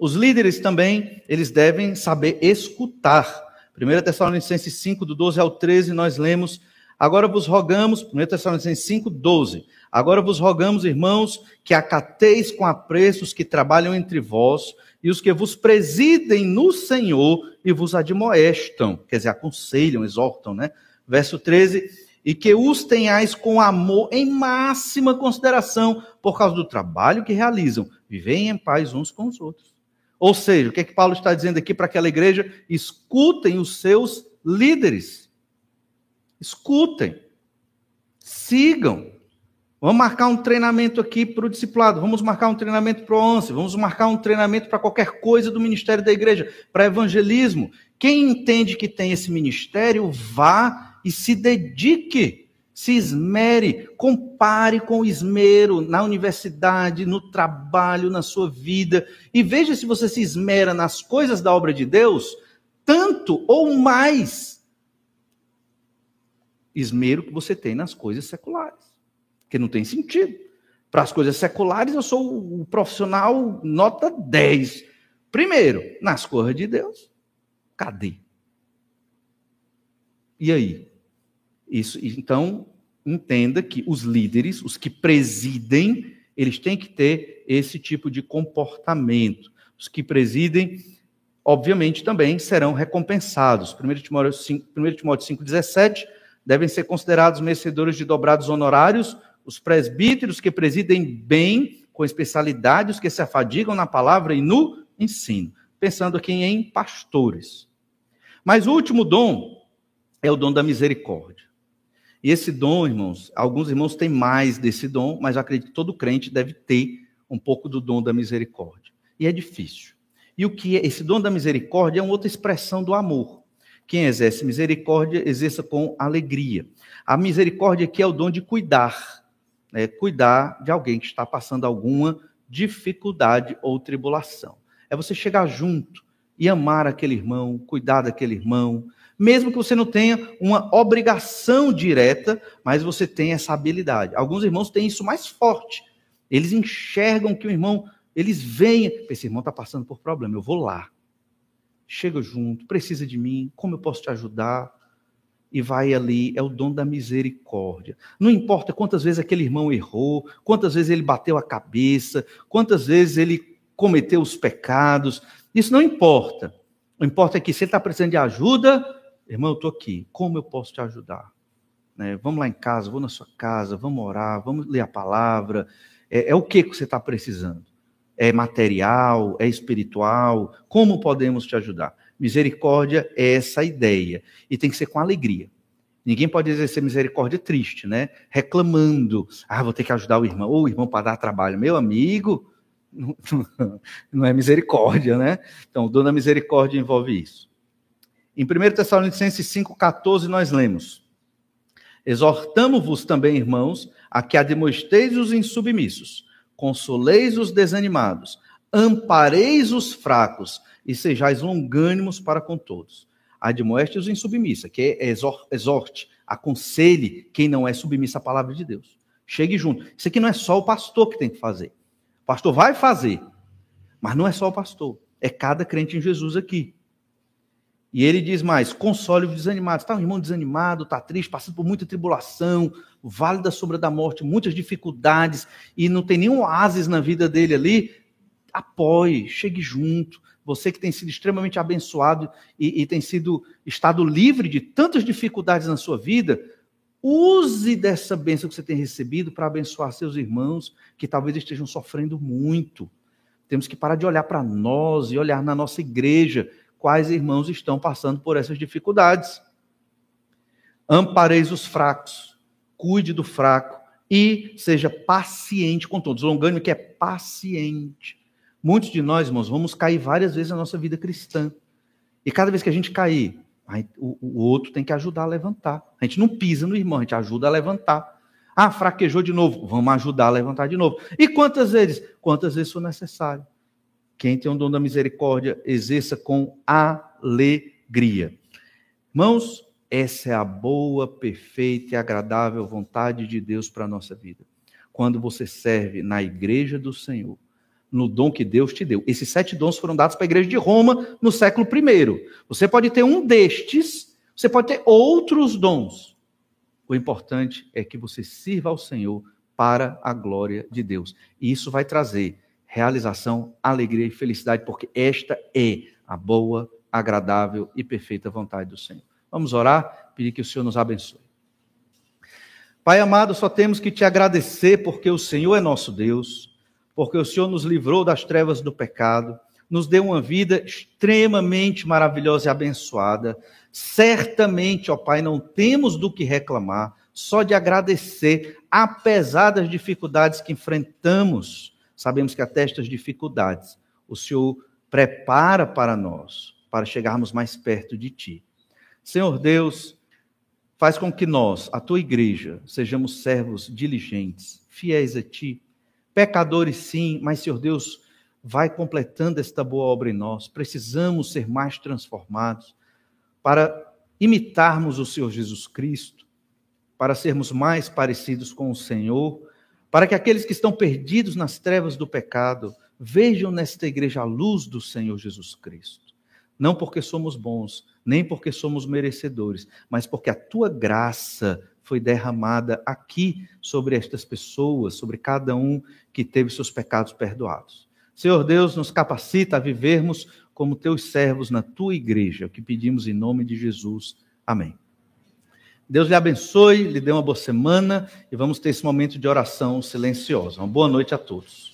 Os líderes também, eles devem saber escutar. 1 Tessalonicenses 5, do 12 ao 13, nós lemos, agora vos rogamos, 1 Tessalonicenses 5, 12, agora vos rogamos, irmãos, que acateis com apreço os que trabalham entre vós, e os que vos presidem no Senhor e vos admoestam, quer dizer, aconselham, exortam, né? Verso 13, e que os tenhais com amor em máxima consideração por causa do trabalho que realizam. Vivem em paz uns com os outros. Ou seja, o que é que Paulo está dizendo aqui para aquela igreja? Escutem os seus líderes. Escutem. Sigam. Vamos marcar um treinamento aqui para o discipulado, vamos marcar um treinamento para o ONCE, vamos marcar um treinamento para qualquer coisa do ministério da igreja, para evangelismo. Quem entende que tem esse ministério, vá e se dedique, se esmere, compare com esmero na universidade, no trabalho, na sua vida, e veja se você se esmera nas coisas da obra de Deus, tanto ou mais esmero que você tem nas coisas seculares. Porque não tem sentido. Para as coisas seculares, eu sou o profissional nota 10. Primeiro, nas coisas de Deus. Cadê? E aí? Isso, então, entenda que os líderes, os que presidem, eles têm que ter esse tipo de comportamento. Os que presidem, obviamente, também serão recompensados. 1 Timóteo 5,17 devem ser considerados merecedores de dobrados honorários os presbíteros que presidem bem, com especialidade, os que se afadigam na palavra e no ensino. Pensando aqui em pastores. Mas o último dom é o dom da misericórdia. E esse dom, irmãos, alguns irmãos têm mais desse dom, mas eu acredito que todo crente deve ter um pouco do dom da misericórdia. E é difícil. E o que é esse dom da misericórdia é uma outra expressão do amor. Quem exerce misericórdia exerça com alegria. A misericórdia aqui é o dom de cuidar, é, cuidar de alguém que está passando alguma dificuldade ou tribulação. É você chegar junto e amar aquele irmão, cuidar daquele irmão, mesmo que você não tenha uma obrigação direta, mas você tem essa habilidade. Alguns irmãos têm isso mais forte. Eles enxergam que o irmão, eles veem, esse irmão está passando por problema, eu vou lá. Chega junto, precisa de mim, como eu posso te ajudar? e vai ali, é o dom da misericórdia. Não importa quantas vezes aquele irmão errou, quantas vezes ele bateu a cabeça, quantas vezes ele cometeu os pecados, isso não importa. O importa é que se ele está precisando de ajuda, irmão, eu estou aqui, como eu posso te ajudar? Né? Vamos lá em casa, vou na sua casa, vamos orar, vamos ler a palavra. É, é o que, que você está precisando? É material? É espiritual? Como podemos te ajudar? Misericórdia é essa ideia. E tem que ser com alegria. Ninguém pode exercer misericórdia triste, né? Reclamando. Ah, vou ter que ajudar o irmão. Ou o irmão para dar trabalho. Meu amigo, não é misericórdia, né? Então, da misericórdia envolve isso. Em 1 Tessalonicenses 5,14, nós lemos: Exortamo-vos também, irmãos, a que admoesteis os insubmissos, consoleis os desanimados, ampareis os fracos, e sejais longânimos para com todos. Admoeste os insubmissa, que é exorte, aconselhe quem não é submissa à palavra de Deus. Chegue junto. Isso aqui não é só o pastor que tem que fazer. O pastor vai fazer, Mas não é só o pastor, é cada crente em Jesus aqui. E ele diz mais: console os desanimados. Está um irmão desanimado, está triste, passando por muita tribulação, vale da sombra da morte, muitas dificuldades, e não tem nenhum oásis na vida dele ali. Apoie, chegue junto. Você que tem sido extremamente abençoado e, e tem sido estado livre de tantas dificuldades na sua vida, use dessa bênção que você tem recebido para abençoar seus irmãos que talvez estejam sofrendo muito. Temos que parar de olhar para nós e olhar na nossa igreja quais irmãos estão passando por essas dificuldades. Ampareis os fracos, cuide do fraco e seja paciente com todos. Longânimo que é paciente. Muitos de nós, irmãos, vamos cair várias vezes na nossa vida cristã. E cada vez que a gente cair, o, o outro tem que ajudar a levantar. A gente não pisa no irmão, a gente ajuda a levantar. Ah, fraquejou de novo, vamos ajudar a levantar de novo. E quantas vezes? Quantas vezes for necessário. Quem tem o dom da misericórdia, exerça com alegria. Irmãos, essa é a boa, perfeita e agradável vontade de Deus para a nossa vida. Quando você serve na igreja do Senhor, no dom que Deus te deu. Esses sete dons foram dados para a igreja de Roma no século I. Você pode ter um destes, você pode ter outros dons. O importante é que você sirva ao Senhor para a glória de Deus. E isso vai trazer realização, alegria e felicidade, porque esta é a boa, agradável e perfeita vontade do Senhor. Vamos orar, pedir que o Senhor nos abençoe. Pai amado, só temos que te agradecer porque o Senhor é nosso Deus, porque o Senhor nos livrou das trevas do pecado, nos deu uma vida extremamente maravilhosa e abençoada. Certamente, ó Pai, não temos do que reclamar, só de agradecer, apesar das dificuldades que enfrentamos sabemos que até estas dificuldades o Senhor prepara para nós, para chegarmos mais perto de Ti. Senhor Deus, faz com que nós, a Tua igreja, sejamos servos diligentes, fiéis a Ti, pecadores sim, mas Senhor Deus, vai completando esta boa obra em nós. Precisamos ser mais transformados para imitarmos o Senhor Jesus Cristo, para sermos mais parecidos com o Senhor para que aqueles que estão perdidos nas trevas do pecado vejam nesta igreja a luz do Senhor Jesus Cristo. Não porque somos bons, nem porque somos merecedores, mas porque a tua graça foi derramada aqui sobre estas pessoas, sobre cada um que teve seus pecados perdoados. Senhor Deus, nos capacita a vivermos como teus servos na tua igreja, o que pedimos em nome de Jesus. Amém. Deus lhe abençoe, lhe dê uma boa semana e vamos ter esse momento de oração silenciosa. Uma boa noite a todos.